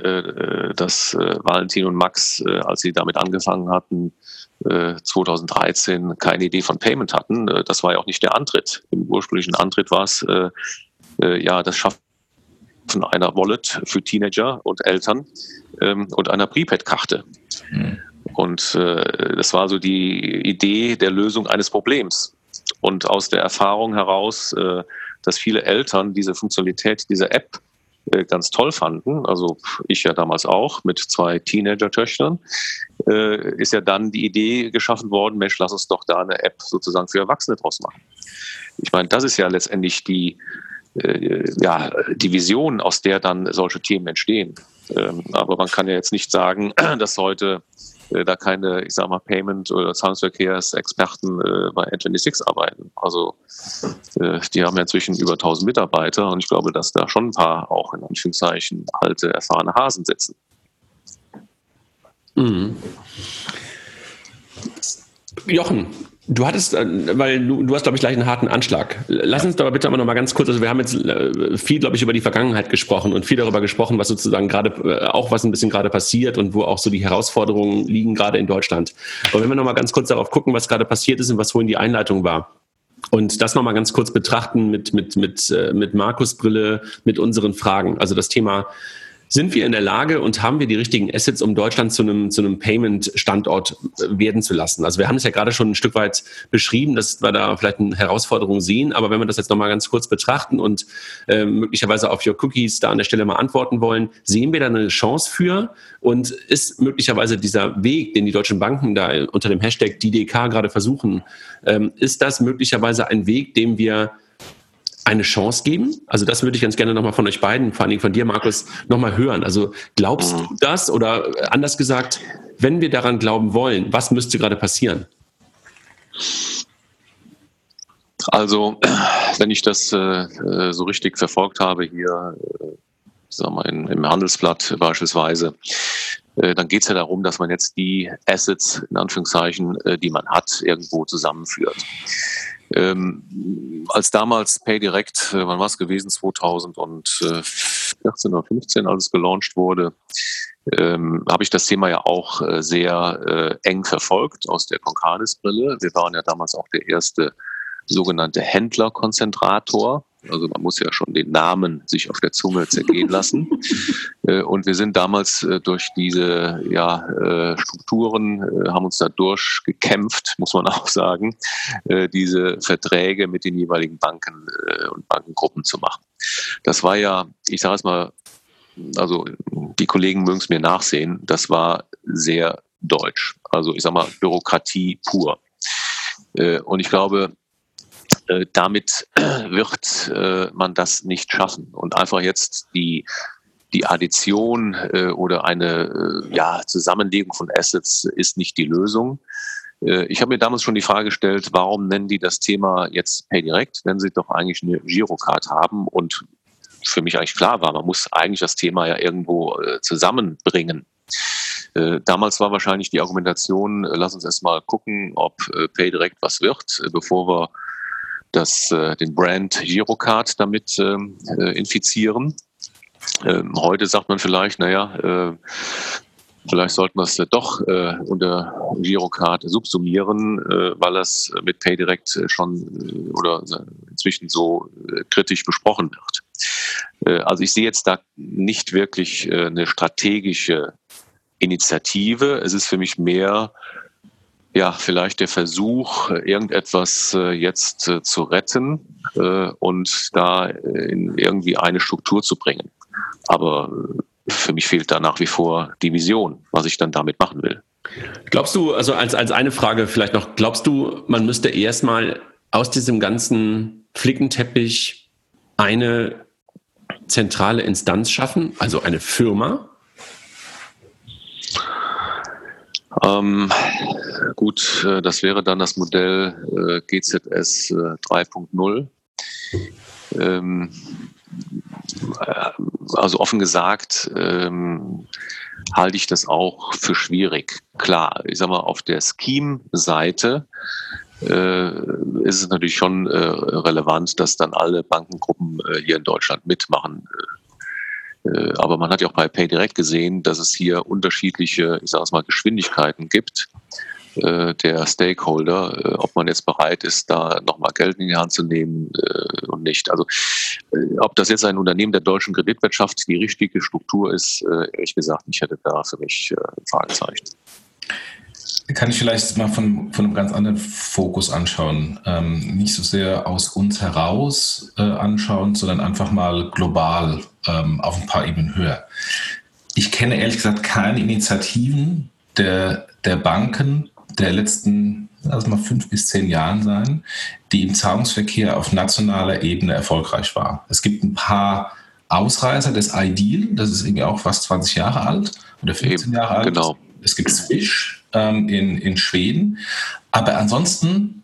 dass Valentin und Max, als sie damit angefangen hatten, 2013 keine Idee von Payment hatten. das war ja auch nicht der Antritt. Im ursprünglichen Antritt war es, ja, das Schaffen einer Wallet für Teenager und Eltern ähm, und einer Prepaid-Karte. Mhm. Und das war so die Idee der Lösung eines Problems. Und aus der Erfahrung heraus, äh, dass viele Eltern diese Funktionalität dieser App äh, ganz toll fanden, also ich ja damals auch mit zwei Teenager-Töchtern, äh, ist ja dann die Idee geschaffen worden, Mensch, lass uns doch da eine App sozusagen für Erwachsene draus machen. Ich meine, das ist ja letztendlich die, ja, die Vision, aus der dann solche Themen entstehen. Ähm, aber man kann ja jetzt nicht sagen, dass heute äh, da keine, ich sag mal, Payment- oder Zahlungsverkehrsexperten äh, bei N26 arbeiten. Also äh, die haben ja inzwischen über 1000 Mitarbeiter und ich glaube, dass da schon ein paar auch in Anführungszeichen alte, erfahrene Hasen sitzen. Mhm. Jochen, Du hattest, äh, weil du, du hast, glaube ich, gleich einen harten Anschlag. Lass uns aber bitte aber noch mal ganz kurz, also wir haben jetzt äh, viel, glaube ich, über die Vergangenheit gesprochen und viel darüber gesprochen, was sozusagen gerade, äh, auch was ein bisschen gerade passiert und wo auch so die Herausforderungen liegen, gerade in Deutschland. Aber wenn wir noch mal ganz kurz darauf gucken, was gerade passiert ist und was vorhin die Einleitung war. Und das nochmal ganz kurz betrachten mit, mit, mit, mit Markus Brille, mit unseren Fragen. Also das Thema sind wir in der Lage und haben wir die richtigen Assets, um Deutschland zu einem, zu einem Payment-Standort äh, werden zu lassen? Also wir haben es ja gerade schon ein Stück weit beschrieben, dass wir da vielleicht eine Herausforderung sehen, aber wenn wir das jetzt nochmal ganz kurz betrachten und äh, möglicherweise auf Your Cookies da an der Stelle mal antworten wollen, sehen wir da eine Chance für und ist möglicherweise dieser Weg, den die deutschen Banken da unter dem Hashtag DDK gerade versuchen, ähm, ist das möglicherweise ein Weg, dem wir eine Chance geben? Also das würde ich ganz gerne nochmal von euch beiden, vor allen Dingen von dir, Markus, nochmal hören. Also glaubst du das oder anders gesagt, wenn wir daran glauben wollen, was müsste gerade passieren? Also, wenn ich das äh, so richtig verfolgt habe hier, äh, sag mal, in, im Handelsblatt beispielsweise, äh, dann geht es ja darum, dass man jetzt die Assets, in Anführungszeichen, äh, die man hat, irgendwo zusammenführt. Ähm, als damals PayDirect, äh, wann war es gewesen, 2014 oder 15, als es gelauncht wurde, ähm, habe ich das Thema ja auch äh, sehr äh, eng verfolgt aus der Concardis-Brille. Wir waren ja damals auch der erste sogenannte Händlerkonzentrator. Also man muss ja schon den Namen sich auf der Zunge zergehen lassen. Äh, und wir sind damals äh, durch diese ja, äh, Strukturen, haben uns da durchgekämpft, muss man auch sagen, diese Verträge mit den jeweiligen Banken und Bankengruppen zu machen. Das war ja, ich sage es mal, also die Kollegen mögen es mir nachsehen, das war sehr deutsch. Also ich sage mal Bürokratie pur. Und ich glaube, äh, damit wird äh, man das nicht schaffen. Und einfach jetzt die, die Addition äh, oder eine ja, Zusammenlegung von Assets ist nicht die Lösung. Ich habe mir damals schon die Frage gestellt, warum nennen die das Thema jetzt PayDirect, wenn sie doch eigentlich eine Girocard haben und für mich eigentlich klar war, man muss eigentlich das Thema ja irgendwo zusammenbringen. Damals war wahrscheinlich die Argumentation, lass uns erstmal gucken, ob PayDirect was wird, bevor wir das, äh, den Brand Girocard damit ähm, äh, infizieren. Ähm, heute sagt man vielleicht, naja, äh, vielleicht sollten wir es doch äh, unter Girocard subsumieren, äh, weil das mit PayDirect schon äh, oder inzwischen so äh, kritisch besprochen wird. Äh, also ich sehe jetzt da nicht wirklich äh, eine strategische Initiative. Es ist für mich mehr ja, vielleicht der Versuch, irgendetwas äh, jetzt äh, zu retten äh, und da in irgendwie eine Struktur zu bringen. Aber für mich fehlt da nach wie vor die Vision, was ich dann damit machen will. Glaubst du, also als, als eine Frage vielleicht noch, glaubst du, man müsste erstmal aus diesem ganzen Flickenteppich eine zentrale Instanz schaffen, also eine Firma, Ähm, gut, äh, das wäre dann das Modell äh, GZS äh, 3.0. Ähm, äh, also offen gesagt ähm, halte ich das auch für schwierig. Klar, ich sage mal, auf der Scheme-Seite äh, ist es natürlich schon äh, relevant, dass dann alle Bankengruppen hier in Deutschland mitmachen äh, aber man hat ja auch bei PayDirect gesehen, dass es hier unterschiedliche, ich sage es mal, Geschwindigkeiten gibt äh, der Stakeholder, äh, ob man jetzt bereit ist, da nochmal Geld in die Hand zu nehmen und nicht. Also ob das jetzt ein Unternehmen der deutschen Kreditwirtschaft die richtige Struktur ist, ehrlich gesagt, ich hätte da für mich Fragezeichen kann ich vielleicht mal von, von einem ganz anderen Fokus anschauen. Ähm, nicht so sehr aus uns heraus äh, anschauen, sondern einfach mal global ähm, auf ein paar Ebenen höher. Ich kenne ehrlich gesagt keine Initiativen der, der Banken der letzten, lass mal fünf bis zehn Jahren sein, die im Zahlungsverkehr auf nationaler Ebene erfolgreich war. Es gibt ein paar Ausreißer des Ideal, das ist irgendwie auch fast 20 Jahre alt oder 15 Jahre alt. Genau. Es gibt Swish, ähm, in, in Schweden. Aber ansonsten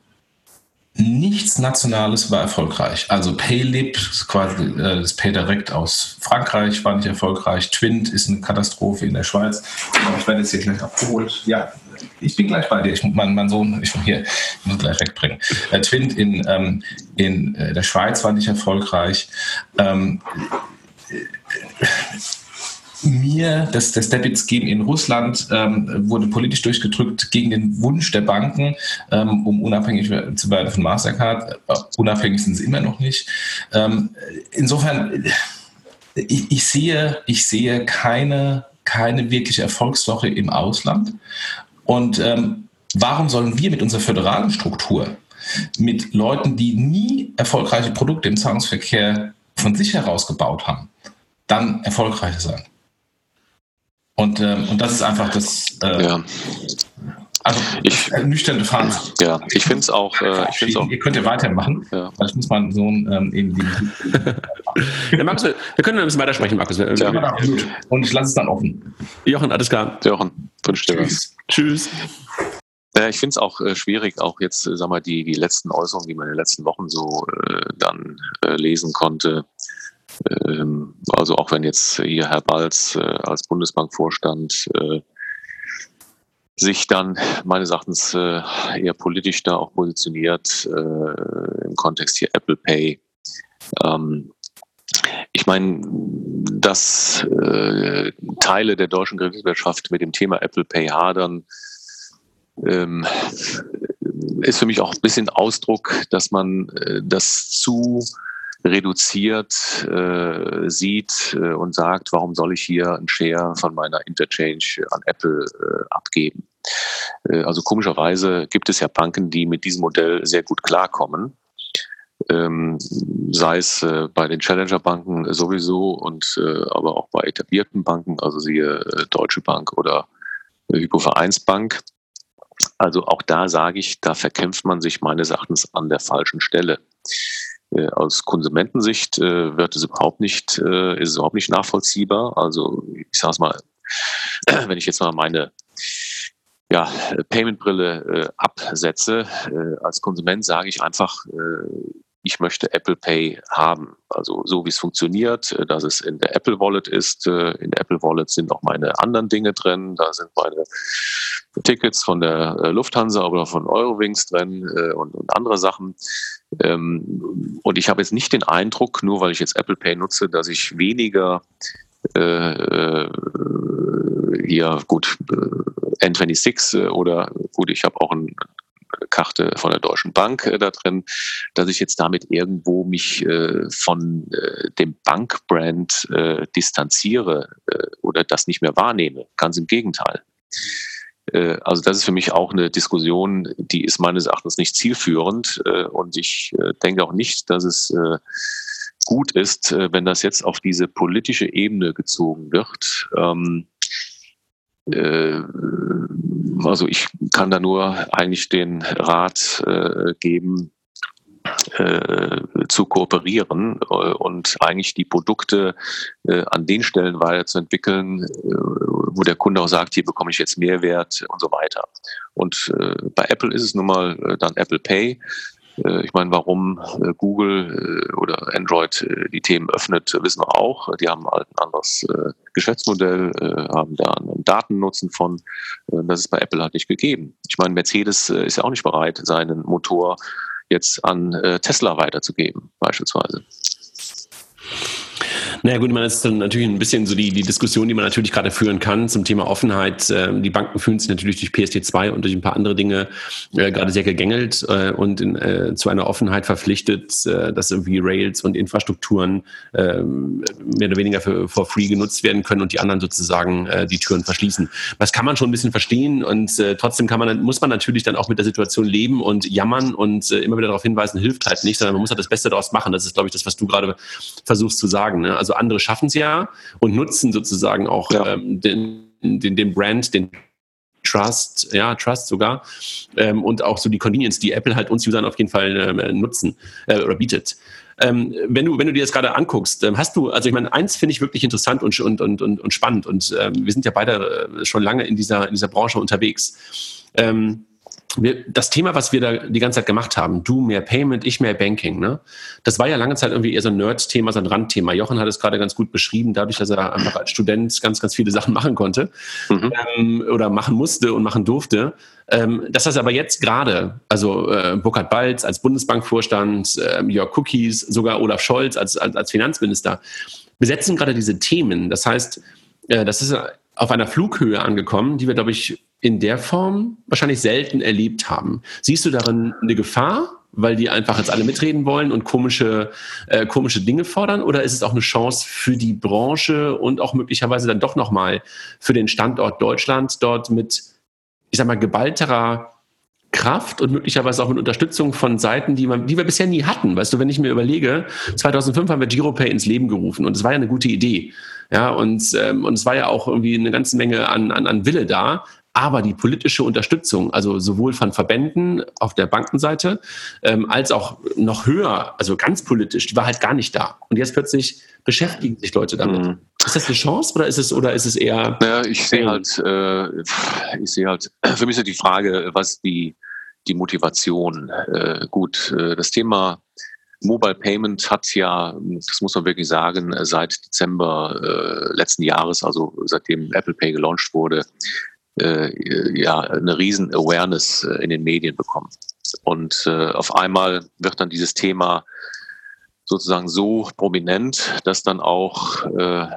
nichts Nationales war erfolgreich. Also Paylib, quasi äh, das PayDirect aus Frankreich, war nicht erfolgreich. Twint ist eine Katastrophe in der Schweiz. Ich werde jetzt hier gleich abgeholt. Ja, ich bin gleich bei dir. Ich, mein, mein Sohn, ich hier, ich muss gleich wegbringen. Äh, Twint in, ähm, in äh, der Schweiz war nicht erfolgreich. Ähm, mir das, das Debit-Scheme in Russland ähm, wurde politisch durchgedrückt gegen den Wunsch der Banken, ähm, um unabhängig zu werden von Mastercard. Äh, unabhängig sind sie immer noch nicht. Ähm, insofern, ich, ich, sehe, ich sehe keine, keine wirkliche Erfolgsstory im Ausland. Und ähm, warum sollen wir mit unserer föderalen Struktur, mit Leuten, die nie erfolgreiche Produkte im Zahlungsverkehr von sich heraus gebaut haben, dann erfolgreich sein? Und, ähm, und das ist einfach das. Äh, ja. Also ich, nüchterne Fazit. Ja, ich finde es auch, äh, ich find's auch. Ihr könnt ja weitermachen. Ja. Weil ich muss meinen Sohn ähm, irgendwie. ja, Markus, wir können ein bisschen weitersprechen, Markus. Ja. Ja. Und ich lasse es dann offen. Jochen, alles klar. Jochen, wünsche dir was. Tschüss. Ja, ich finde es auch äh, schwierig, auch jetzt, äh, sag mal, die, die letzten Äußerungen, die man in den letzten Wochen so äh, dann äh, lesen konnte, also auch wenn jetzt hier Herr Balz äh, als Bundesbankvorstand äh, sich dann meines Erachtens äh, eher politisch da auch positioniert im Kontext hier Apple Pay. Ähm, ich meine, dass Teile der deutschen Kreditwirtschaft mit dem Thema Apple Pay hadern, ähm, ist für mich auch ein bisschen Ausdruck, dass man das zu reduziert äh, sieht äh, und sagt, warum soll ich hier ein Share von meiner Interchange an Apple äh, abgeben. Äh, also komischerweise gibt es ja Banken, die mit diesem Modell sehr gut klarkommen. Ähm, sei es äh, bei den Challenger-Banken sowieso und äh, aber auch bei etablierten Banken, also siehe Deutsche Bank oder Hypovereinsbank. Also auch da sage ich, da verkämpft man sich meines Erachtens an der falschen Stelle. Äh, aus Konsumentensicht äh, wird es überhaupt nicht, äh, ist es überhaupt nicht nachvollziehbar. Also ich sage es mal, wenn ich jetzt mal meine ja, Payment-Brille absetze, als Konsument sage ich einfach, ich möchte Apple Pay haben. Also so wie es funktioniert, dass es in der Apple Wallet ist. In der Apple Wallet sind auch meine anderen Dinge drin. Da sind meine Tickets von der Lufthansa oder von Eurowings drin und, und andere Sachen. Ähm, und ich habe jetzt nicht den Eindruck, nur weil ich jetzt Apple Pay nutze, dass ich weniger äh, äh hier gut äh, N26 äh, oder gut, ich habe auch eine Karte von der Deutschen Bank äh, da drin, dass ich jetzt damit irgendwo mich äh, von äh, dem Bankbrand äh, distanziere äh, oder das nicht mehr wahrnehme. Ganz im Gegenteil. Äh, also das ist für mich auch eine Diskussion, die ist meines Erachtens nicht zielführend äh, und ich äh, denke auch nicht, dass es gut ist, wenn das jetzt auf diese politische Ebene gezogen wird. Ähm, also ich kann da nur eigentlich den Rat geben, äh, zu kooperieren äh, und eigentlich die Produkte äh, an den Stellen weiterzuentwickeln, äh, wo der Kunde auch sagt, hier bekomme ich jetzt Mehrwert und so weiter. Und äh, bei Apple ist es nun mal äh, dann Apple Pay. Ich meine, warum Google oder Android die Themen öffnet, wissen wir auch. Die haben halt ein anderes Geschäftsmodell, haben da einen Datennutzen von. Das ist bei Apple halt nicht gegeben. Ich meine, Mercedes ist ja auch nicht bereit, seinen Motor jetzt an äh, Tesla weiterzugeben, beispielsweise. Naja gut, man ist dann natürlich ein bisschen so die, die Diskussion, die man natürlich gerade führen kann zum Thema Offenheit. Ähm, die Banken fühlen sich natürlich durch PSD2 und durch ein paar andere Dinge äh, gerade sehr gegängelt äh, und in, äh, zu einer Offenheit verpflichtet, äh, dass irgendwie Rails und Infrastrukturen äh, mehr oder weniger für for free genutzt werden können und die anderen sozusagen äh, die Türen verschließen. Das kann man schon ein bisschen verstehen und äh, trotzdem kann man, muss man natürlich dann auch mit der Situation leben und jammern und immer wieder darauf hinweisen, hilft halt nicht, sondern man muss halt das Beste daraus machen. Das ist, glaube ich, das, was du gerade versuchst zu sagen. Ne? Also andere schaffen es ja und nutzen sozusagen auch ja. ähm, den, den, den Brand, den Trust, ja, Trust sogar, ähm, und auch so die Convenience, die Apple halt uns Usern auf jeden Fall äh, nutzen äh, oder bietet. Ähm, wenn, du, wenn du dir das gerade anguckst, ähm, hast du, also ich meine, eins finde ich wirklich interessant und, und, und, und, spannend und ähm, wir sind ja beide äh, schon lange in dieser, in dieser Branche unterwegs. Ähm, wir, das Thema, was wir da die ganze Zeit gemacht haben, du mehr Payment, ich mehr Banking, ne? Das war ja lange Zeit irgendwie eher so ein Nerd-Thema, so ein Randthema. Jochen hat es gerade ganz gut beschrieben, dadurch, dass er einfach als Student ganz, ganz viele Sachen machen konnte mhm. ähm, oder machen musste und machen durfte. Ähm, dass das aber jetzt gerade, also äh, Burkhard Balz als Bundesbankvorstand, äh, Jörg Cookies, sogar Olaf Scholz als, als, als Finanzminister, besetzen gerade diese Themen. Das heißt, äh, das ist auf einer Flughöhe angekommen, die wir, glaube ich, in der Form wahrscheinlich selten erlebt haben. Siehst du darin eine Gefahr, weil die einfach jetzt alle mitreden wollen und komische, äh, komische Dinge fordern? Oder ist es auch eine Chance für die Branche und auch möglicherweise dann doch nochmal für den Standort Deutschland dort mit, ich sag mal, geballterer Kraft und möglicherweise auch mit Unterstützung von Seiten, die, man, die wir bisher nie hatten. Weißt du, wenn ich mir überlege, 2005 haben wir GiroPay ins Leben gerufen und es war ja eine gute Idee. Ja, und, ähm, und es war ja auch irgendwie eine ganze Menge an, an, an Wille da. Aber die politische Unterstützung, also sowohl von Verbänden auf der Bankenseite ähm, als auch noch höher, also ganz politisch, die war halt gar nicht da. Und jetzt plötzlich beschäftigen sich Leute damit. Mhm. Ist das eine Chance oder ist es oder ist es eher? Ja, ich sehe halt, äh, ich sehe halt. Für mich ist die Frage, was die die Motivation. Äh, gut, äh, das Thema Mobile Payment hat ja, das muss man wirklich sagen, seit Dezember äh, letzten Jahres, also seitdem Apple Pay gelauncht wurde, äh, ja, eine riesen Awareness äh, in den Medien bekommen. Und äh, auf einmal wird dann dieses Thema sozusagen so prominent, dass dann auch äh,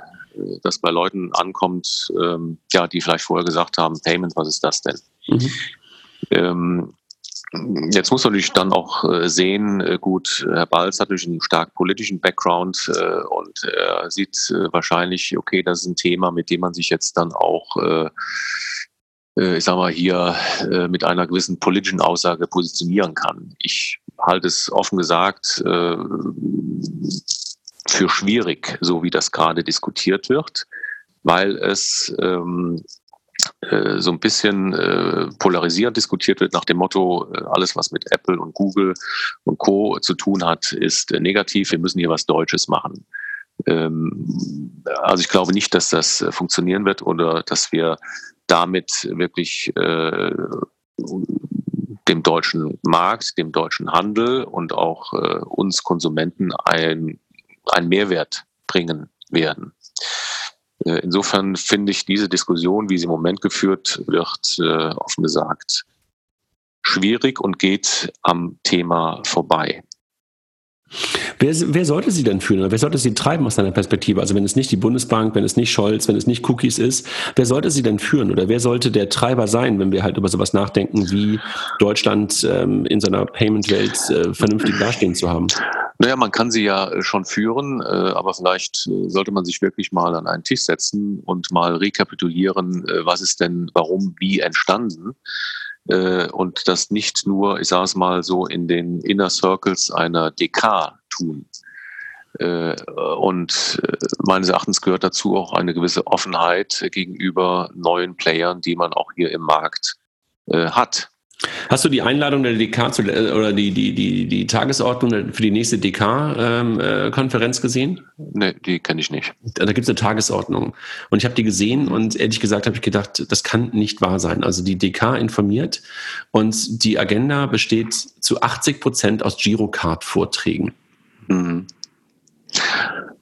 das bei Leuten ankommt, ähm, ja, die vielleicht vorher gesagt haben, Payment, was ist das denn? Mhm. Ähm, Jetzt muss man natürlich dann auch äh, sehen, äh, gut, Herr Balz hat natürlich einen stark politischen Background äh, und er sieht wahrscheinlich, okay, das ist ein Thema, mit dem man sich jetzt dann auch, ich sag mal, hier mit einer gewissen politischen Aussage positionieren kann. Ich halte es offen gesagt für schwierig, so wie das gerade diskutiert wird, weil es ähm, äh, so ein bisschen äh, polarisierend diskutiert wird nach dem Motto, äh, alles was mit Apple und Google und Co zu tun hat, ist äh, negativ, wir müssen hier was Deutsches machen. Ähm, also ich glaube nicht, dass das äh, funktionieren wird oder dass wir damit wirklich äh, dem deutschen Markt, dem deutschen Handel und auch uns Konsumenten ein, einen Mehrwert bringen werden. Äh, insofern finde ich diese Diskussion, wie sie im Moment geführt wird, äh, offen gesagt, schwierig und geht am Thema vorbei. Wer, wer, sollte sie denn führen oder wer sollte sie treiben aus deiner Perspektive? Also wenn es nicht die Bundesbank, wenn es nicht Scholz, wenn es nicht Cookies ist, wer sollte sie denn führen oder wer sollte der Treiber sein, wenn wir halt über sowas nachdenken, wie Deutschland ähm, in seiner Payment-Welt äh, vernünftig dastehen zu haben? Naja, man kann sie ja äh, schon führen, äh, aber vielleicht äh, sollte man sich wirklich mal an einen Tisch setzen und mal rekapitulieren, was ist denn, warum, wie entstanden. Und das nicht nur, ich sage es mal so, in den Inner Circles einer DK tun. Und meines Erachtens gehört dazu auch eine gewisse Offenheit gegenüber neuen Playern, die man auch hier im Markt hat. Hast du die Einladung der DK zu, äh, oder die, die, die, die Tagesordnung für die nächste DK-Konferenz ähm, äh, gesehen? Nee, die kenne ich nicht. Da gibt es eine Tagesordnung. Und ich habe die gesehen und ehrlich gesagt habe ich gedacht, das kann nicht wahr sein. Also die DK informiert und die Agenda besteht zu 80 Prozent aus Girocard-Vorträgen. Mhm.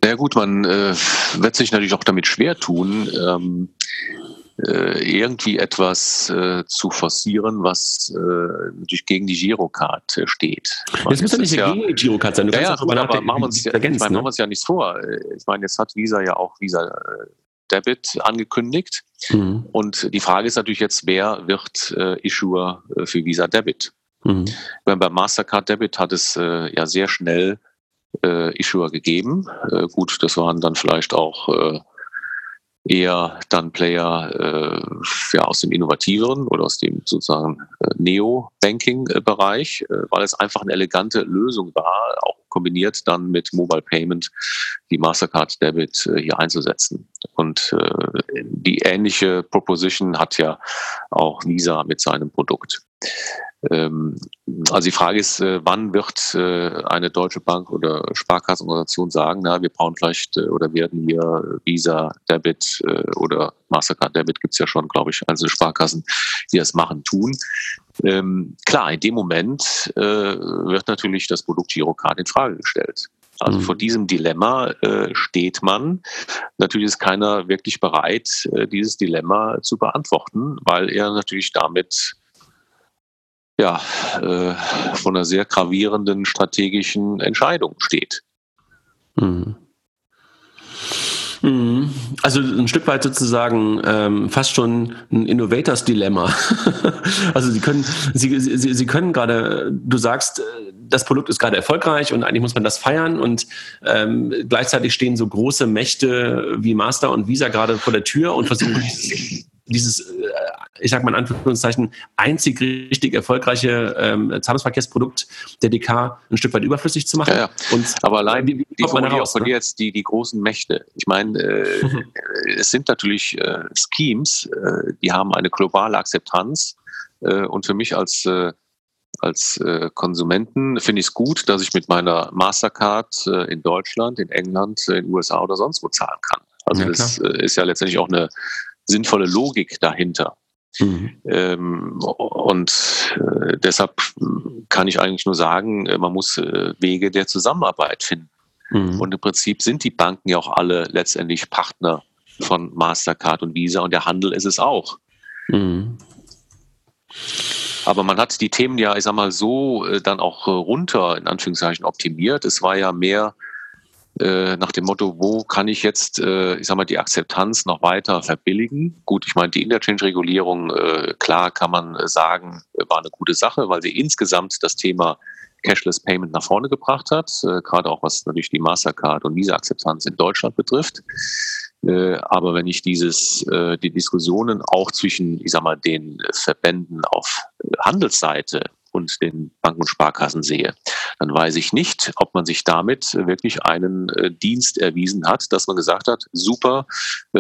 Na ja, gut, man äh, wird sich natürlich auch damit schwer tun. Ähm, äh, irgendwie etwas äh, zu forcieren, was äh, natürlich gegen die Girocard äh, steht. Das muss ja nicht ja, gegen die Girocard sein. Du ja, ja, gut, aber machen wir uns, ja, ich meine, ne? machen wir uns ja nichts vor. Ich meine, jetzt hat Visa ja auch Visa äh, Debit angekündigt. Mhm. Und die Frage ist natürlich jetzt, wer wird äh, Issuer für Visa Debit? Mhm. Meine, bei Mastercard Debit hat es ja sehr schnell Issuer gegeben. gut, das waren dann vielleicht auch eher dann Player äh, ja, aus dem innovativeren oder aus dem sozusagen äh, Neo-Banking-Bereich, äh, weil es einfach eine elegante Lösung war, auch kombiniert dann mit Mobile Payment die Mastercard Debit äh, hier einzusetzen. Und äh, die ähnliche Proposition hat ja auch Visa mit seinem Produkt. Ähm, also die Frage ist, äh, wann wird äh, eine deutsche Bank oder Sparkassenorganisation sagen, na, wir brauchen vielleicht äh, oder werden hier Visa, Debit oder Mastercard Debit gibt es ja schon, glaube ich, einzelne Sparkassen, die das machen, tun. Ähm, klar, in dem Moment wird natürlich das Produkt Girocard in Frage gestellt. Also mhm. vor diesem Dilemma äh, steht man. Natürlich ist keiner wirklich bereit, äh, dieses Dilemma zu beantworten, weil er natürlich damit ja, äh, von einer sehr gravierenden strategischen Entscheidung steht. Mhm. mhm. Also ein Stück weit sozusagen ähm, fast schon ein Innovators Dilemma. also Sie können, Sie, Sie, Sie können gerade, du sagst, das Produkt ist gerade erfolgreich und eigentlich muss man das feiern und ähm, gleichzeitig stehen so große Mächte wie Master und Visa gerade vor der Tür und versuchen dieses, äh, ich sag mal in Anführungszeichen, einzig richtig erfolgreiche ähm, Zahlungsverkehrsprodukt der DK ein Stück weit überflüssig zu machen. Ja, ja. Und Aber allein wie, wie die von ne? jetzt die, die großen Mächte. Ich meine, äh, es sind natürlich äh, Schemes, äh, die haben eine globale Akzeptanz. Äh, und für mich als äh, als äh, Konsumenten finde ich es gut, dass ich mit meiner Mastercard äh, in Deutschland, in England, in den USA oder sonst wo zahlen kann. Also ja, das äh, ist ja letztendlich auch eine sinnvolle Logik dahinter. Mhm. Ähm, und äh, deshalb kann ich eigentlich nur sagen, äh, man muss äh, Wege der Zusammenarbeit finden. Mhm. Und im Prinzip sind die Banken ja auch alle letztendlich Partner von Mastercard und Visa und der Handel ist es auch. Mhm. Aber man hat die Themen ja, ich sag mal, so äh, dann auch äh, runter, in Anführungszeichen, optimiert. Es war ja mehr äh, nach dem Motto, wo kann ich jetzt, ich sag mal, die Akzeptanz noch weiter verbilligen? Gut, ich meine, die Interchange-Regulierung, klar kann man sagen, war eine gute Sache, weil sie insgesamt das Thema Cashless Payment nach vorne gebracht hat, gerade auch was natürlich die Mastercard und Visa-Akzeptanz in Deutschland betrifft. Äh, aber wenn ich dieses, äh, die Diskussionen auch zwischen, ich sag mal, den Verbänden auf Handelsseite und den Banken und Sparkassen sehe, dann weiß ich nicht, ob man sich damit wirklich einen äh, Dienst erwiesen hat, dass man gesagt hat, super,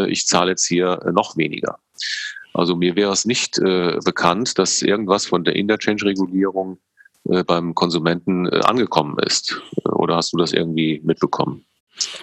ich zahle jetzt hier noch weniger. Also mir wäre es nicht bekannt, dass irgendwas von der Interchange-Regulierung beim Konsumenten angekommen ist. Oder hast du das irgendwie mitbekommen?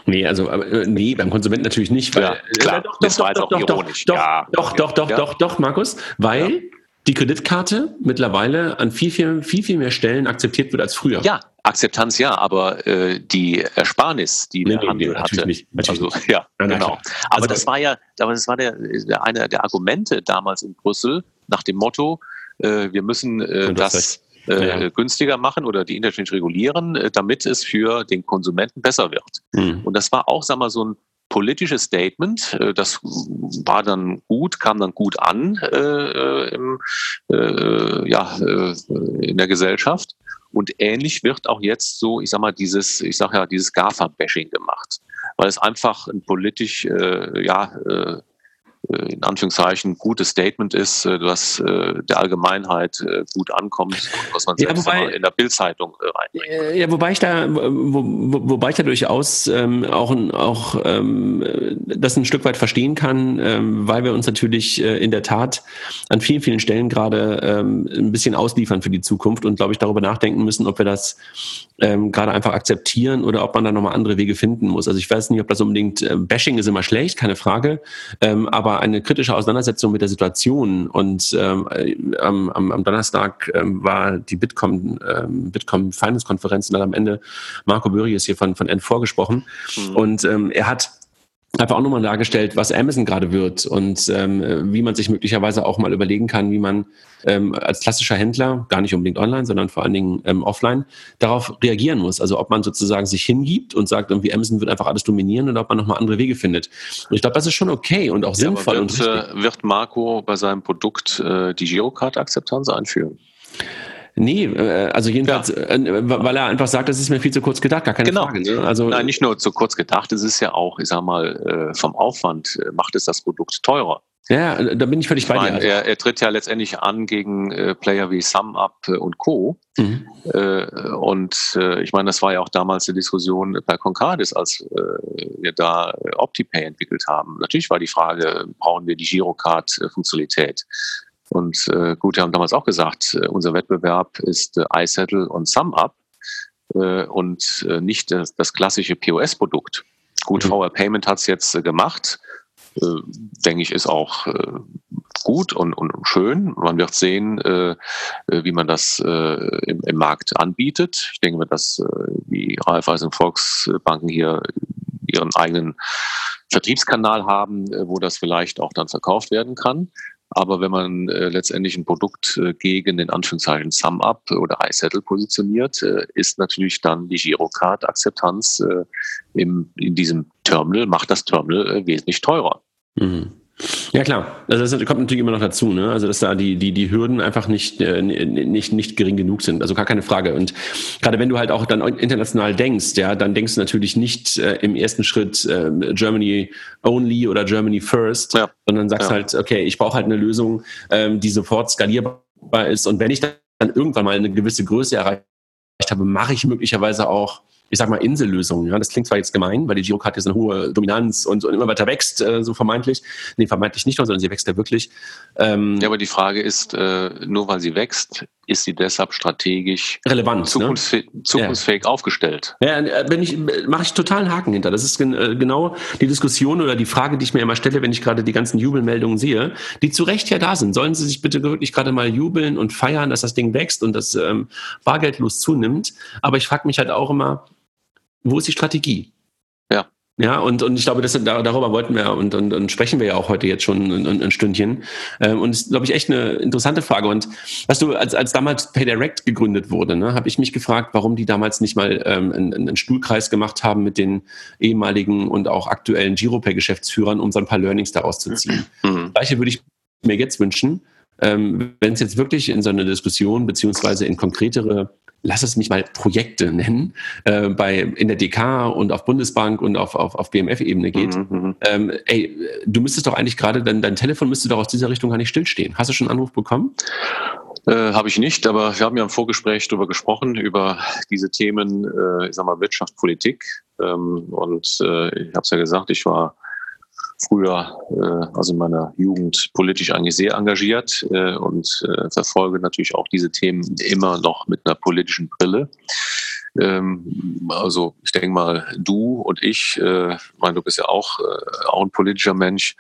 Nee, also äh, nee, beim Konsumenten natürlich nicht. Weil, ja, klar, äh, doch, das doch, war doch, auch ironisch. Doch, ja, doch, doch, doch, ja. doch, doch, Markus, weil. Die Kreditkarte mittlerweile an viel, viel, viel, viel mehr Stellen akzeptiert wird als früher. Ja, Akzeptanz ja, aber äh, die Ersparnis, die nee, der Handel nee, hatte, nicht, natürlich also, ja, nein, genau. Nein, aber also, das war ja, aber das war der, der einer der Argumente damals in Brüssel nach dem Motto, äh, wir müssen äh, das äh, ja. günstiger machen oder die Interchange regulieren, äh, damit es für den Konsumenten besser wird. Mhm. Und das war auch, sag mal, so ein politisches Statement. Äh, das war dann gut, kam dann gut an äh, im, äh, ja, äh, in der Gesellschaft. Und ähnlich wird auch jetzt so, ich sag mal, dieses, ich sag ja, dieses GAFA-Bashing gemacht, weil es einfach ein politisch, äh, ja, äh, äh, in Anführungszeichen gutes Statement ist, was äh, äh, der Allgemeinheit gut ankommt was man selbst ja, wobei, in der Bildzeitung reinbringt. Ja, wobei ich da, wo, wobei ich da durchaus ähm, auch, auch ähm, das ein Stück weit verstehen kann, ähm, weil wir uns natürlich äh, in der Tat an vielen, vielen Stellen gerade ähm, ein bisschen ausliefern für die Zukunft und glaube ich darüber nachdenken müssen, ob wir das ähm, gerade einfach akzeptieren oder ob man da nochmal andere Wege finden muss. Also ich weiß nicht, ob das unbedingt äh, Bashing ist immer schlecht, keine Frage, ähm, aber eine kritische Auseinandersetzung mit der Situation und ähm, äh, am, am, Donnerstag ähm, war die Bitkom, ähm, Bitkom Finance Konferenz und dann am Ende Marco Böri ist hier von, von N vorgesprochen mhm. und ähm, er hat einfach auch nochmal dargestellt, was Amazon gerade wird und ähm, wie man sich möglicherweise auch mal überlegen kann, wie man ähm, als klassischer Händler, gar nicht unbedingt online, sondern vor allen Dingen ähm, offline, darauf reagieren muss. Also ob man sozusagen sich hingibt und sagt, irgendwie Amazon wird einfach alles dominieren oder ob man nochmal andere Wege findet. Und ich glaube, das ist schon okay und auch sinnvoll. Ja, wird, und richtig. wird Marco bei seinem Produkt äh, die Girocard-Akzeptanz einführen? Nee, äh, also jedenfalls, ja. Äh, weil er einfach sagt, das ist mir viel zu kurz gedacht, gar keine genau. Frage. Ne? Also, Nein, nicht nur zu kurz gedacht, es ist ja auch, ich sag mal, äh, vom Aufwand macht es das Produkt teurer. Ja, da bin ich völlig ich bei meine, dir. Er, er, tritt ja letztendlich an gegen äh, Player wie SumUp und Co. Mhm. Äh, und äh, ich meine, das war ja auch damals die Diskussion bei Concardis, als wir da OptiPay entwickelt haben. Natürlich war die Frage, brauchen wir die Girocard-Funktionalität? Und äh, gut, wir haben damals auch gesagt, äh, unser Wettbewerb ist äh, iSettle und SumUp äh, und äh, nicht das, das klassische POS-Produkt. Gut, mhm. VR Payment hat es jetzt äh, gemacht. Äh, denke ich, ist auch äh, gut und, und schön. Man wird sehen, äh, äh, wie man das äh, im, im Markt anbietet. Ich denke mir, dass äh, die Raiffeisen Volksbanken hier ihren eigenen Vertriebskanal haben, äh, wo das vielleicht auch dann verkauft werden kann. Aber wenn man äh, letztendlich ein Produkt äh, gegen den Anführungszeichen SumUp oder iSettle positioniert, äh, ist natürlich dann die Girocard-Akzeptanz äh, in diesem Terminal, macht das Terminal äh, wesentlich teurer. Mhm. Ja klar, also das kommt natürlich immer noch dazu, ne? Also dass da die die die Hürden einfach nicht äh, nicht nicht gering genug sind, also gar keine Frage. Und gerade wenn du halt auch dann international denkst, ja, dann denkst du natürlich nicht äh, im ersten Schritt äh, Germany only oder Germany first, ja. sondern sagst ja. halt, okay, ich brauche halt eine Lösung, ähm, die sofort skalierbar ist. Und wenn ich dann irgendwann mal eine gewisse Größe erreicht habe, mache ich möglicherweise auch ich sag mal, Insellösungen. Ja, das klingt zwar jetzt gemein, weil die Girocard jetzt eine hohe Dominanz und, und immer weiter wächst, äh, so vermeintlich. Nee, vermeintlich nicht, sondern sie wächst ja wirklich. Ähm, ja, aber die Frage ist, äh, nur weil sie wächst, ist sie deshalb strategisch relevant, zukunftsfähig, ne? zukunftsfähig ja. aufgestellt? Ja, bin ich, mache ich totalen Haken hinter. Das ist genau die Diskussion oder die Frage, die ich mir immer stelle, wenn ich gerade die ganzen Jubelmeldungen sehe, die zu Recht ja da sind. Sollen sie sich bitte wirklich gerade mal jubeln und feiern, dass das Ding wächst und das ähm, bargeldlos zunimmt. Aber ich frage mich halt auch immer, wo ist die Strategie? Ja. Und, und ich glaube, das, darüber wollten wir und, und, und sprechen wir ja auch heute jetzt schon ein, ein Stündchen. Ähm, und das ist, glaube ich, echt eine interessante Frage. Und was du, als, als damals PayDirect gegründet wurde, ne, habe ich mich gefragt, warum die damals nicht mal ähm, einen, einen Stuhlkreis gemacht haben mit den ehemaligen und auch aktuellen Giropay-Geschäftsführern, um so ein paar Learnings daraus zu ziehen. Mhm. Gleiche würde ich mir jetzt wünschen, ähm, wenn es jetzt wirklich in so eine Diskussion beziehungsweise in konkretere lass es mich mal Projekte nennen, äh, bei, in der DK und auf Bundesbank und auf, auf, auf BMF-Ebene geht. Mhm, mhm, ähm, ey, du müsstest doch eigentlich gerade, dein, dein Telefon müsste doch aus dieser Richtung gar nicht stillstehen. Hast du schon einen Anruf bekommen? Äh, habe ich nicht, aber wir haben ja im Vorgespräch darüber gesprochen, über diese Themen, äh, ich sag mal, Wirtschaft, Politik. Ähm, und äh, ich habe es ja gesagt, ich war früher, äh, also in meiner Jugend, politisch eigentlich sehr engagiert äh, und äh, verfolge natürlich auch diese Themen immer noch mit einer politischen Brille. Ähm, also ich denke mal, du und ich, äh, ich meine, du bist ja auch, äh, auch ein politischer Mensch,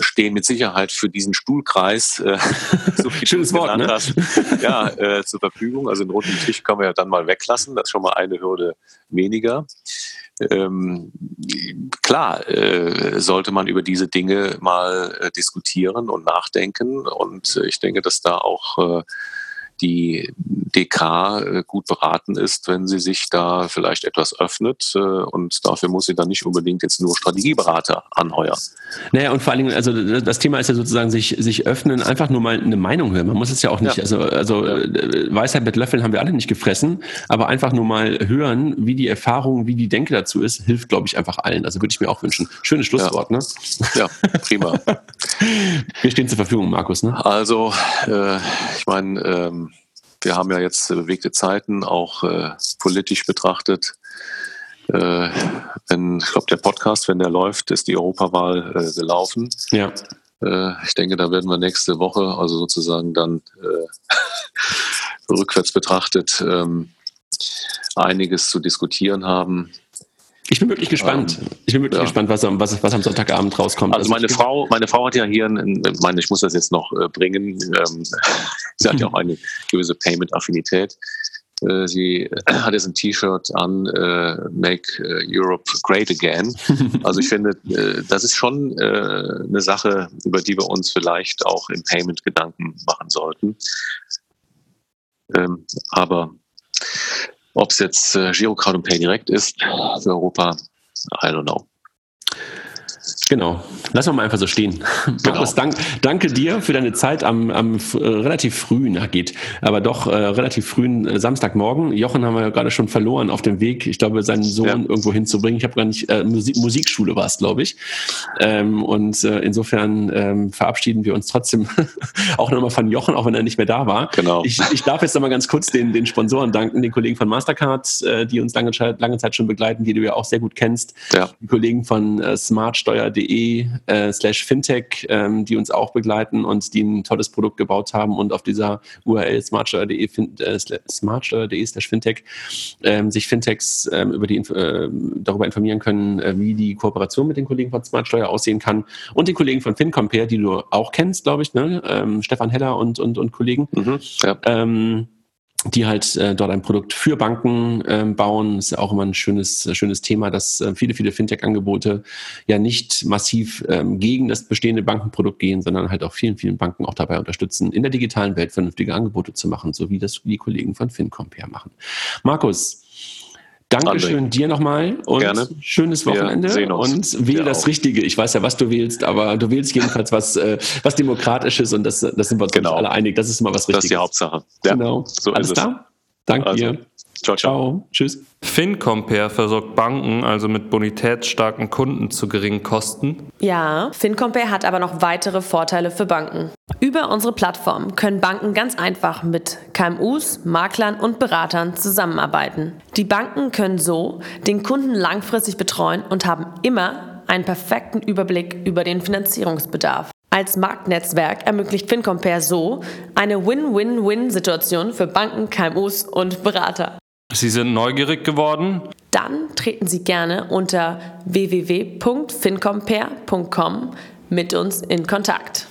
stehen mit Sicherheit für diesen Stuhlkreis, äh, so viel Schönes Wort, ne? hast, ja, äh, zur Verfügung. Also den roten Tisch können wir ja dann mal weglassen. Das ist schon mal eine Hürde weniger ähm, klar äh, sollte man über diese Dinge mal äh, diskutieren und nachdenken. Und äh, ich denke, dass da auch äh, die DK äh, gut beraten ist, wenn sie sich da vielleicht etwas öffnet. Äh, und dafür muss sie dann nicht unbedingt jetzt nur Strategieberater anheuern. Naja, und vor allen Dingen, also das Thema ist ja sozusagen sich, sich öffnen, einfach nur mal eine Meinung hören. Man muss es ja auch nicht, ja. also, also ja. Äh, Weisheit mit Löffeln haben wir alle nicht gefressen, aber einfach nur mal hören, wie die Erfahrung, wie die Denke dazu ist, hilft, glaube ich, einfach allen. Also würde ich mir auch wünschen. Schönes Schlusswort, ja. ne? Ja, prima. wir stehen zur Verfügung, Markus, ne? Also, äh, ich meine, ähm, wir haben ja jetzt bewegte Zeiten, auch äh, politisch betrachtet. Äh, wenn, ich glaube, der Podcast, wenn der läuft, ist die Europawahl äh, gelaufen. Ja. Äh, ich denke, da werden wir nächste Woche, also sozusagen dann äh, rückwärts betrachtet, ähm, einiges zu diskutieren haben. Ich bin wirklich gespannt. Ähm, ich bin wirklich ja. gespannt, was am, was, was am Sonntagabend rauskommt. Also, also meine Frau, meine Frau hat ja hier, ein, ich meine, ich muss das jetzt noch äh, bringen. Ähm, sie hat ja auch eine gewisse Payment-Affinität. Äh, sie hat jetzt ein T-Shirt an, äh, Make äh, Europe Great Again. Also ich finde, äh, das ist schon äh, eine Sache, über die wir uns vielleicht auch im Payment Gedanken machen sollten. Ähm, aber ob es jetzt äh, Girocard und Pay direkt ist für Europa, I don't know. Genau. Lassen wir mal einfach so stehen. Genau. Markus, dank, danke dir für deine Zeit am, am äh, relativ frühen, geht, aber doch äh, relativ frühen äh, Samstagmorgen. Jochen haben wir ja gerade schon verloren auf dem Weg, ich glaube, seinen Sohn ja. irgendwo hinzubringen. Ich habe gar nicht, äh, Musik, Musikschule war es, glaube ich. Ähm, und äh, insofern ähm, verabschieden wir uns trotzdem auch nochmal von Jochen, auch wenn er nicht mehr da war. Genau. Ich, ich darf jetzt nochmal ganz kurz den, den Sponsoren danken, den Kollegen von Mastercard, äh, die uns lange, lange Zeit schon begleiten, die du ja auch sehr gut kennst. Ja. Die Kollegen von äh, äh, slash fintech, ähm, die uns auch begleiten und die ein tolles Produkt gebaut haben und auf dieser URL smartsteuer.de äh, smartsteuer.de slash fintech ähm, sich Fintechs ähm, über die, äh, darüber informieren können, äh, wie die Kooperation mit den Kollegen von Smartsteuer aussehen kann und den Kollegen von FinCompare, die du auch kennst, glaube ich, ne? Ähm, Stefan Heller und, und, und Kollegen. Mhm, ja. Ähm, die halt äh, dort ein Produkt für Banken ähm, bauen. Ist ja auch immer ein schönes, schönes Thema, dass äh, viele, viele Fintech-Angebote ja nicht massiv ähm, gegen das bestehende Bankenprodukt gehen, sondern halt auch vielen, vielen Banken auch dabei unterstützen, in der digitalen Welt vernünftige Angebote zu machen, so wie das die Kollegen von FinCompare machen. Markus, Dankeschön André. dir nochmal und Gerne. schönes Wochenende und wähle das auch. Richtige. Ich weiß ja, was du wählst, aber du wählst jedenfalls was, äh, was Demokratisches und das, das sind wir uns genau. alle einig. Das ist immer was Richtiges. Das ist die Hauptsache. Ja, genau. So Alles klar? Danke also. dir. Ciao, ciao. ciao. Tschüss. FinCompare versorgt Banken also mit bonitätsstarken Kunden zu geringen Kosten. Ja, FinCompare hat aber noch weitere Vorteile für Banken. Über unsere Plattform können Banken ganz einfach mit KMUs, Maklern und Beratern zusammenarbeiten. Die Banken können so den Kunden langfristig betreuen und haben immer einen perfekten Überblick über den Finanzierungsbedarf. Als Marktnetzwerk ermöglicht FinCompare so eine Win-Win-Win-Situation für Banken, KMUs und Berater. Sie sind neugierig geworden? Dann treten Sie gerne unter www.fincompare.com mit uns in Kontakt.